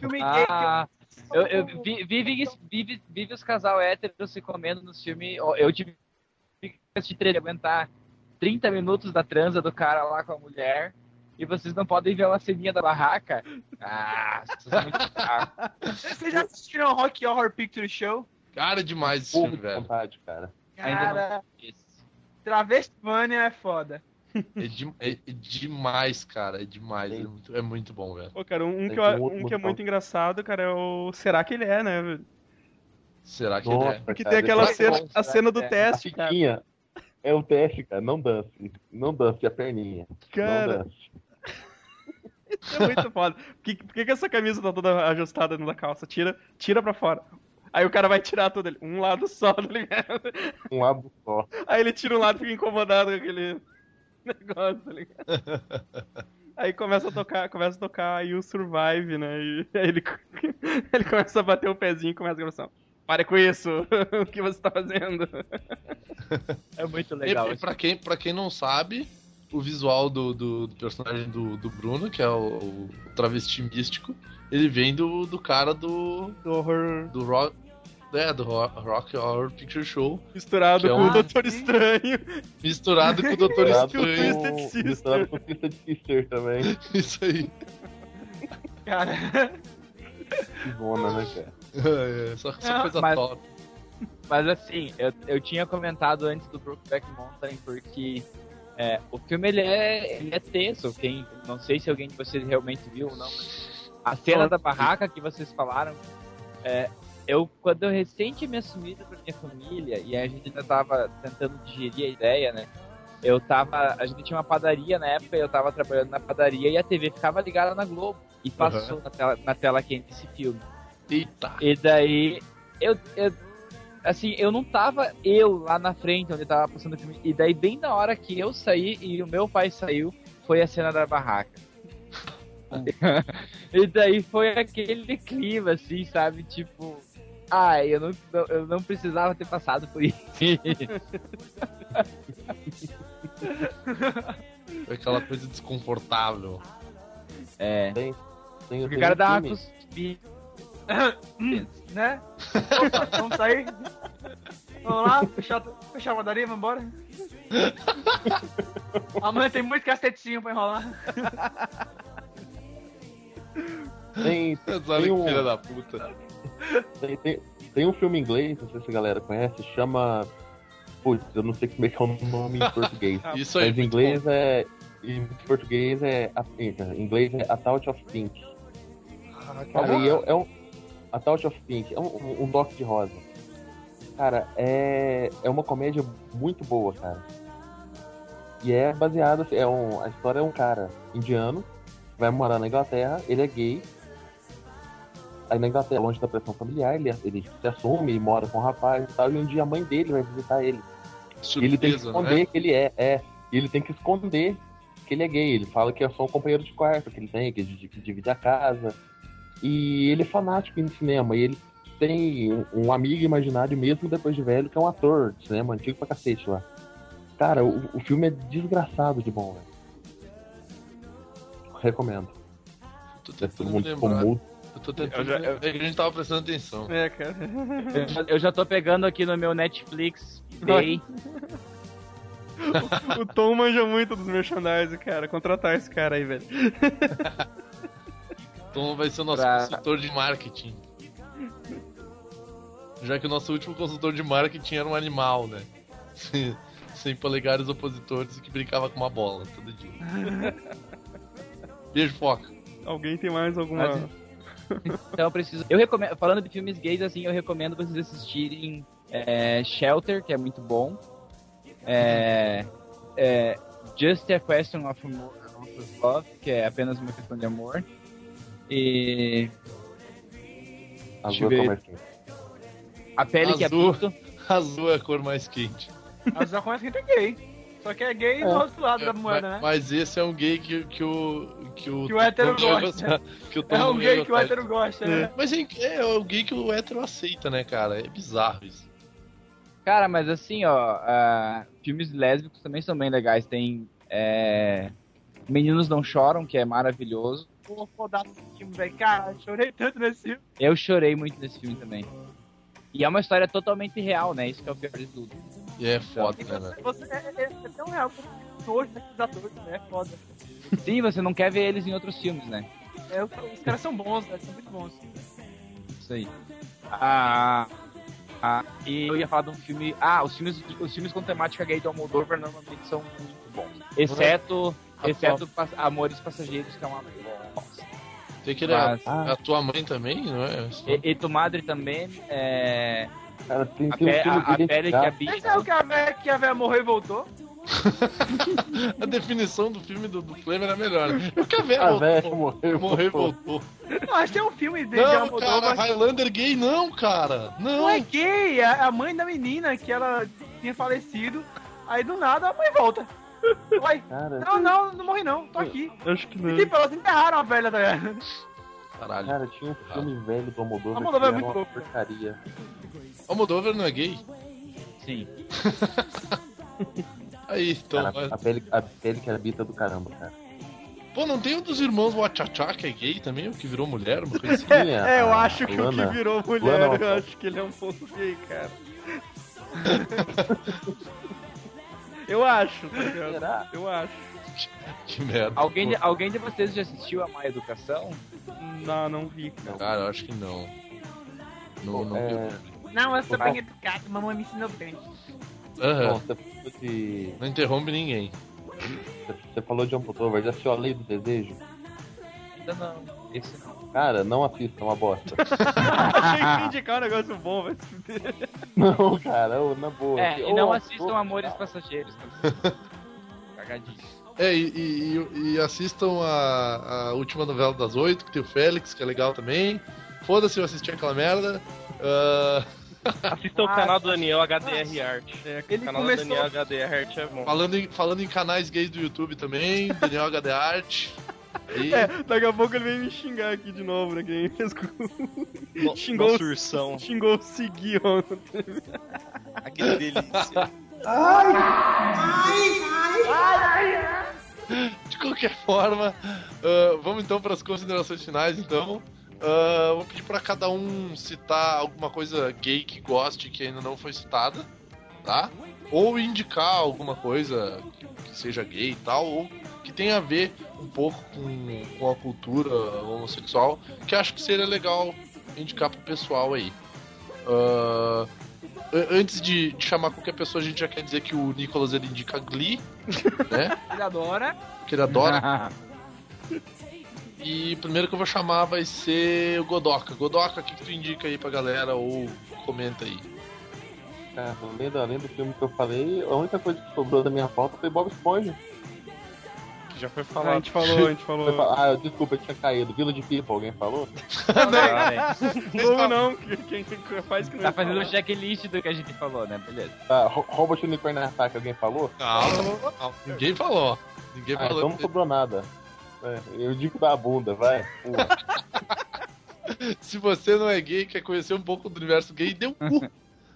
Filme gay. Ah, eu, eu vi, vive, vive, vive os casal héteros se comendo nos filmes. Eu tive que aguentar 30 minutos da transa do cara lá com a mulher. E vocês não podem ver uma ceninha da barraca? Ah, vocês são muito. Vocês já assistiram Rock Horror Picture Show? Cara, é demais esse filme, velho. vontade, cara. Cara, Esse. Travestivânia é foda. É, de- é- é demais, cara. É demais. É muito, é muito bom, velho. Pô, cara, um, um que, eu- um que é muito engraçado, cara, é o Será que ele é, né? velho? Será que ele é? Porque cara, tem aquela cena, bom, a cena do é? A teste, cara. é o teste, cara. Não dance. Não dance a perninha. Cara, Dance. é muito foda. Por que, por que, que essa camisa tá toda ajustada na calça? Tira, tira pra fora. Aí o cara vai tirar tudo ali. Um lado só, tá ligado? Um lado só. Aí ele tira um lado e fica incomodado com aquele negócio, tá ligado? Aí começa a tocar, começa a tocar aí o Survive, né? E aí ele, ele começa a bater o pezinho e começa a gravação. Pare com isso. o que você tá fazendo? É muito E, legal. e pra, quem, pra quem não sabe, o visual do, do, do personagem do, do Bruno, que é o, o travesti místico, ele vem do, do cara do. Do horror do rock. É, do Ro- Rock Horror Picture Show. misturado é com um- o Doutor Estranho. Misturado com o Doutor Estranho. Com, Sister. misturado com Twisted Sister também. Isso aí. Cara, Que zona, né, cara? É, só, só Ah, coisa mas- top. Mas assim, eu, eu tinha comentado antes do Brokeback Mountain porque é, o filme ele é, ele é tenso. Quem, não sei se alguém de vocês realmente viu ou não. A cena da barraca que vocês falaram, é, eu quando eu tinha me assumido pra minha família e a gente ainda tava tentando digerir a ideia, né? Eu tava. A gente tinha uma padaria na época, eu tava trabalhando na padaria e a TV ficava ligada na Globo. E passou na, tela, na tela quente esse filme. Eita. E daí, eu, eu- assim, eu não tava eu lá na frente onde tava passando o filme. E daí, bem na hora que eu saí e o meu pai saiu, foi a cena da barraca. e daí foi aquele clima, assim, sabe? Tipo, ai, eu não, não- eu não precisava ter passado por isso. Foi aquela coisa desconfortável. é. Tem, tem, tem o cara um dá uma cuspida. né? Opa, vamos sair? Vamos lá, fechar, fechar a padaria, vamos embora? Amanhã tem muito cacetinho pra enrolar. Tem, tem, que um, filha da puta. tem, tem, tem um filme inglês, não sei se a galera conhece, chama. Putz, eu não sei como é que é o nome em português. Isso aí. Mas em inglês bom. é. Em português é. Em inglês é A Touch of Pink. Cara, e é, é um. A Touch of Pink, é um, um, toque de rosa. Cara, é. É uma comédia muito boa, cara. E é baseado. É um, a história é um cara indiano, vai morar na Inglaterra, ele é gay. Aí na Inglaterra, longe da pressão familiar, ele, ele se assume, ele mora com um rapaz e tal, e um dia a mãe dele vai visitar ele. E ele tem que Surpresa, esconder né? que ele é, é. E ele tem que esconder que ele é gay. Ele fala que é só um companheiro de quarto que ele tem, que divide a casa. E ele é fanático em cinema. E ele tem um, amigo imaginário mesmo depois de velho, que é um ator de cinema antigo pra cacete lá. Cara, o, o filme é desgraçado de bom, velho. Recomendo. Tô É tentando todo mundo ficou mudo. Eu tô tentando. Eu já- eu- a gente tava prestando atenção. É, cara. Eu já, eu já tô pegando aqui no meu Netflix Day. O Tom manja muito dos merchandising, cara. Contratar esse cara aí, velho. Então vai ser o nosso Pra- consultor de marketing. Já que o nosso último consultor de marketing era um animal, né? Sem, polegares opositores e que brincava com uma bola todo dia. Beijo, foca. Alguém tem mais alguma. Mas- Então eu preciso. Eu recomendo. Falando de filmes gays, assim, eu recomendo vocês assistirem é, Shelter, que é muito bom. É, é, Just a Question of Amor, of Love, que é apenas uma questão de amor. E Azul é mais quente. A Pele que Azul. Habito. Azul é a cor mais quente. Mas já conhece que tem gay. Só que é gay do outro lado da moeda, mas, né? mas esse é um gay que, que o. Que o, Que o hétero gosta. É um gay que o hétero gosta, né? Mas é, é o gay que o hétero aceita, né, cara? É bizarro isso. Cara, mas assim, ó, ah, filmes lésbicos também são bem legais. Tem é, Meninos Não Choram, que é maravilhoso. Pô, foda esse filme, velho. Cara, chorei tanto nesse filme. Eu chorei muito nesse filme também. E é uma história totalmente real, né? Isso que é o pior de tudo. E é foda, né, velho? Você é, é, é tão real que nojo desses atores, né? É foda. Sim, você não quer ver eles em outros filmes, né? É, os caras são bons, né? São muito bons. Isso aí. Ah, ah, e eu ia falar de um filme. Ah, os filmes, os filmes com temática gay do Almodóvar normalmente são muito bons. Exceto, A exceto Amores Passageiros, que é uma. Tem que era Mas- a, a tua mãe também, não é? E, e tu madre também é. Cara, tem, A, tem pe- filme a- a que pele que habita. Esse é o que a véia, que a véia morreu e voltou. A definição do filme do, do Flamer era melhor. Porque a velha A voltou, véia morreu, morreu e voltou. Não, acho que tem um filme dele de Não, Almodóvar cara, Highlander gay não, cara. Não. Não é gay, é a mãe da menina que ela tinha falecido. Aí do nada a mãe volta. Uai, Cara, não, não, não morri não, tô aqui. Acho que não. E tipo, elas enterraram a velha da Caralho. cara, tinha um filme velho do Almodóvar Almodóvar é muito uma louco. porcaria. Almodóvar não é gay? Sim. Aí, então. Cara, a, pele, a pele que habita do caramba, cara. Pô, não tem um dos irmãos Wachachá que é gay também, o que virou mulher, uma coisa assim? Sim, a- É, eu acho que o Lana- que virou mulher, Lana eu acho que ele é um pouco gay, cara. eu acho, tá? Será? Eu acho. Que merda. Alguém de, alguém de vocês já assistiu a Má Educação? Não, não vi, cara. Cara, eu acho que não. Não, não É, Não, eu sou bem educado, mamãe me ensinou bem. Aham. de. Não interrompe ninguém. Você, falou de Almodóvar, já assistiu A Lei do Desejo? Ainda não. Esse não. Cara, não assista, é uma bosta. Achei que indicar um negócio bom, vai se não, cara, na boa. É, e não ô, assistam ô, Amores Passageiros. tá? Cagadinho. É, e, e- e- assistam a, a última novela das oito, que tem o Félix, que é legal também. Foda-se eu assistir aquela merda. Ah, Assista o Ah, canal do Daniel HDR Art. É, O Ele canal começou- do Daniel HDR Art é bom. falando, em, falando em canais gays do YouTube também, Daniel HD Art. E, É, daqui a pouco ele vem me xingar aqui de novo, né? Que fez com... No, Xingou o-. Xingou o Segui ontem. Aquele delícia. de qualquer forma, ah, vamos então para as considerações finais, então. Ah, vou pedir para cada um citar alguma coisa gay que goste que ainda não foi citada, tá? Ou indicar alguma coisa que seja gay e tal, ou que tenha a ver um pouco com, com a cultura homossexual, que acho que seria legal indicar pro pessoal aí. A- antes de, de chamar qualquer pessoa, a gente já quer dizer que o Nicolas ele indica Glee, né? Ele adora. Que ele adora. E o primeiro que eu vou chamar vai ser o Godoka. Godoka, o que, que tu indica aí pra galera ou comenta aí? Cara, além do, além do filme que eu falei, a única coisa que sobrou da minha pauta foi Bob Esponja. Já foi a falado. gente falou, a gente falou. Ah, desculpa, eu tinha caído. Vila de People, alguém falou? Como não? Quem, quem faz que não Tá fazendo o fala. checklist do que a gente falou, né? Beleza. Tá, Ro- Robot Unicorn Attack, alguém falou? Não, não, ninguém falou. Ninguém Ah, falou. então não sobrou nada. É, eu digo da bunda, vai. Se você não é gay, quer conhecer um pouco do universo gay, dê um cu.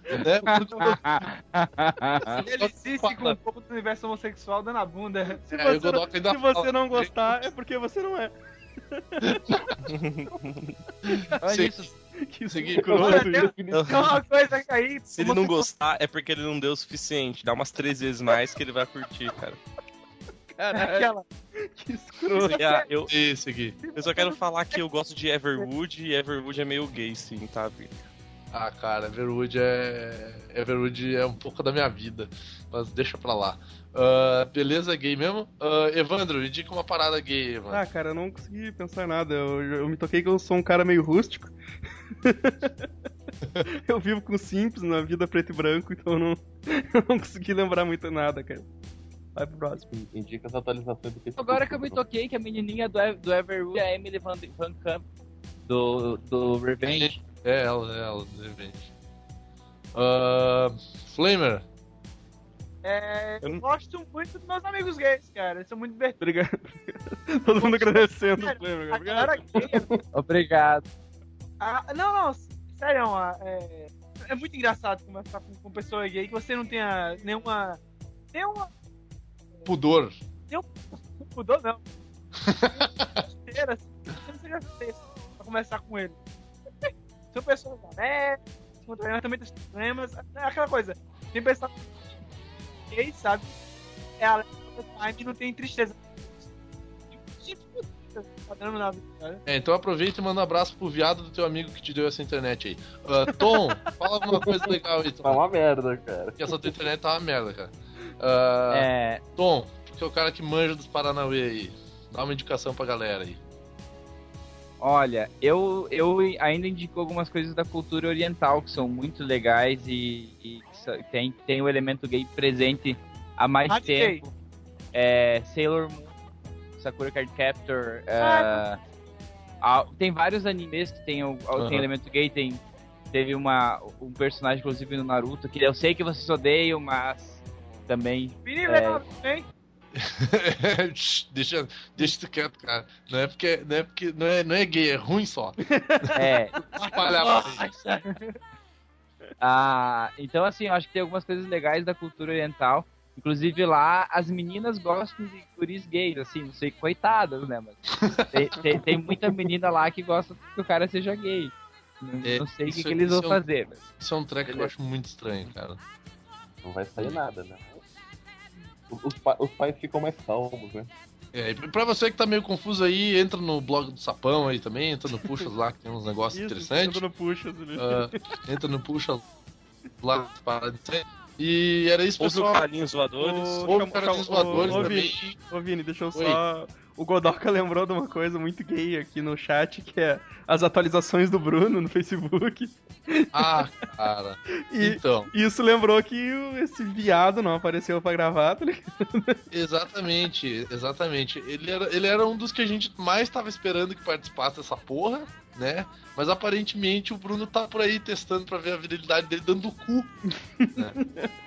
Né? Ele insiste com um pouco do universo homossexual dando a bunda. Se É, o você, não, se você fala. não gostar, é porque você não é. Olha isso. Que tem uma coisa que aí. Se ele não gostar, é porque ele não deu o suficiente. Dá umas três vezes mais que ele vai curtir, cara. Caralho, Aquela. que escroto. Ah, eu, Esse aqui. eu só quero falar que eu gosto de Everwood e Everwood é meio gay, sim, tá, Vitor? Ah, cara, Everwood é. Everwood é um pouco da minha vida. Mas deixa pra lá. Ah, beleza, gay mesmo? Ah, Evandro, indica uma parada gay, mano. Ah, cara, eu não consegui pensar em nada. Eu, eu me toquei que eu sou um cara meio rústico. eu vivo com simples na vida preto e branco, então eu não, eu não consegui lembrar muito nada, cara. Vai pro próximo. Indica as atualizações do Facebook. Agora que eu me toquei que a menininha do, do Everwood é a Emily Van, Van Camp do, do Revenge. É ela, é ela, de repente. Ah, Flamer, É, Eu não- gosto muito dos meus amigos gays, cara. Eles são muito divertidos. Obrigado. Todo mundo agradecendo o. A Obrigado. gay. Obrigado. Ah, não, não, sério, é, é muito engraçado conversar com, com pessoa gay que você não tenha nenhuma. Nenhuma. pudor. Mudou, não. Inteira, assim, você não seja pra conversar com ele. São pessoas honestas, mas também tem problemas. É aquela coisa, tem pessoas gay, sabe? É a time não tem tristeza. Tipo, tá vida, cara. É, então aproveita e manda um abraço pro viado do teu amigo que te deu essa internet aí. Ah, Tom, fala alguma coisa legal aí, Tá Tom. uma merda, cara. Porque essa tua internet tá uma merda, cara. Ah, É, Tom, porque é o cara que manja dos Paranauê aí. Dá uma indicação pra galera aí. Olha, eu, eu ainda indico algumas coisas da cultura oriental que são muito legais e, e tem, tem o elemento gay presente há mais tempo. É, Sailor Moon, Sakura Card Captor. Ah, é, ah, tem vários animes que tem, o, Aham. tem elemento gay, tem. Teve uma, um personagem, inclusive, no Naruto, que eu sei que vocês odeiam, mas também Vini É. Shh, deixa, deixa isso quieto, cara. Não é porque, não é, porque não, é, não é gay, é ruim só. é. Ah, então, assim, eu acho que tem algumas coisas legais da cultura oriental. Inclusive lá, as meninas gostam de guris gays, assim, não sei, coitadas, né? Mas tem, tem, tem muita menina lá que gosta que o cara seja gay. Não, É, não sei o que, que eles vão é um- fazer. mas- Isso é um track que eu acho muito estranho, cara. Não vai sair nada, né? Os, pa- os pais ficam mais calmos, né? É, e pra você que tá meio confuso aí, entra no blog do Sapão aí também, entra no Puxas lá, que tem uns negócios Isso, interessantes. entra no Puxas ali. Ah, entra no Puxa lá, para de ser. E era isso, Ouve o pessoal. Carlinhos Voadores. O Carlinhos chama- ô, Voadores também. Vini, Ô, Vini, deixa eu Oi. só. O Godoka lembrou de uma coisa muito gay aqui no chat, que é as atualizações do Bruno no Facebook. Ah, cara. E Então, isso lembrou que esse viado não apareceu pra gravar, tá ligado? exatamente, exatamente. Ele era, ele era um dos que a gente mais tava esperando que participasse dessa porra, né? Mas aparentemente o Bruno tá por aí testando pra ver a virilidade dele dando o cu. né?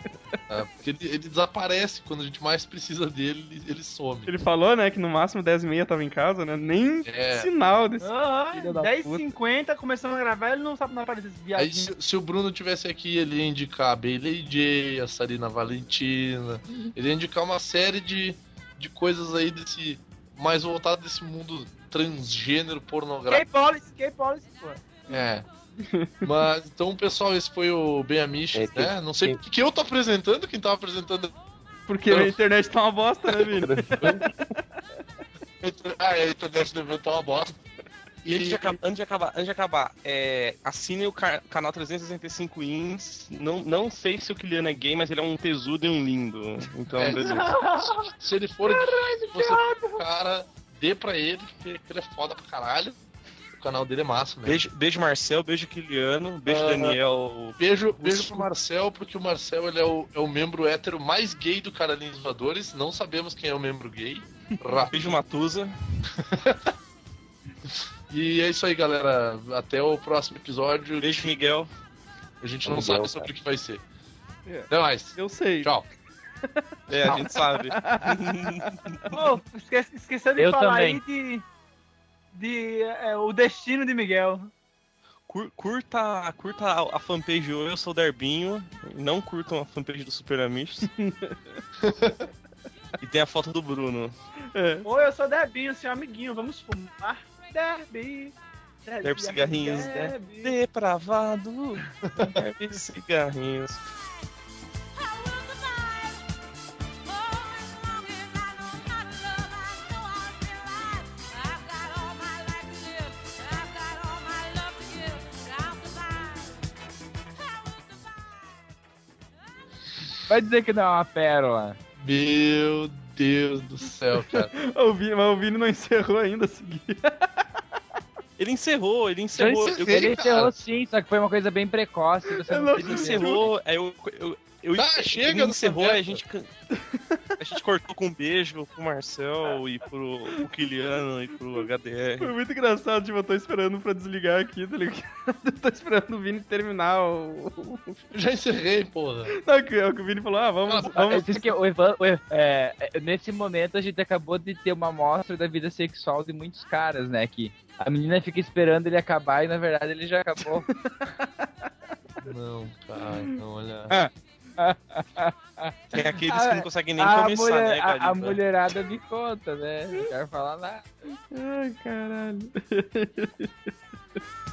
É, porque ele, ele desaparece quando a gente mais precisa dele, ele, ele some. Ele falou, né, que no máximo 10 e meia tava em casa, né? Nem É. sinal desse. Ah, Filho da 10h50, começando a gravar, ele não sabe não aparecer esse Aí, se, se o Bruno tivesse aqui, ele ia indicar a Bailey J, a Sarina Valentina, ele ia indicar uma série de, de coisas aí desse. mais voltado desse mundo transgênero pornográfico. K-Policy, K-Policy, pô. É. Mas então, pessoal, esse foi o Ben Amish, É, que- né? Não sei que- por que eu tô apresentando, quem tava apresentando. Porque a internet tá uma bosta, né, Vini? Ah, a internet do evento tá uma bosta. E antes de acabar, antes de acabar, antes de acabar é, assine o ca- canal 365 Ins. Não, não sei se o Kiliano é gay, mas ele é um tesudo e um lindo. Então, É. Se ele for se você cara, dê pra ele, porque ele é foda pra caralho. O canal dele é massa, mesmo. Beijo, beijo Marcel, beijo Kiliano, beijo Ah, Daniel. Beijo, beijo pro Marcel, porque o Marcel ele é, o, é o membro hétero mais gay do Caralhinhos Voadores. Não sabemos quem é o membro gay. Beijo Matusa. E é isso aí, galera. Até o próximo episódio. Beijo Miguel. A gente não Miguel, sabe sobre o que vai ser. É. Até mais. Eu sei. Tchau. É, a gente sabe. Pô, esque- esqueceu de Eu falar também. aí de. de é, o destino de Miguel. Cur- Curta, curta a, a fanpage Eu Sou Darbinho. Não curtam a fanpage do Super Amigos. e tem a foto do Bruno. É. Oi, eu sou Debinho, seu amiguinho, vamos fumar. Derby. Derby cigarrinhos, né? Derby. Depravado. Derby cigarrinhos. Vai dizer que não é uma pérola. Meu Deus do céu, cara. O Vini, mas o Vini não encerrou ainda a seguir. Ele encerrou, ele encerrou. encerrei, Ele cara. encerrou sim, só que foi uma coisa bem precoce. Você Eu não não Ele encerrou, aí eu. eu, eu Tá, ele chega dessa encerrou, aí a gente. A gente cortou com um beijo pro Marcel e pro, pro Kiliano e pro HDR. Foi muito engraçado, tipo, eu tô esperando pra desligar aqui, tá ligado? Eu tô esperando o Vini terminar o. Já encerrei, porra. Não, que, é o que o Vini falou, ah, vamos. Ah, Ah, vamos... é que o Ivan, o é, é, nesse momento a gente acabou de ter uma amostra da vida sexual de muitos caras, né? Que a menina fica esperando ele acabar e na verdade ele já acabou. Não, cara, não, olha. Tem aqueles que não conseguem nem a, começar, mulher- né, a- a mulherada me conta, né? Não quero falar nada. Ai, caralho.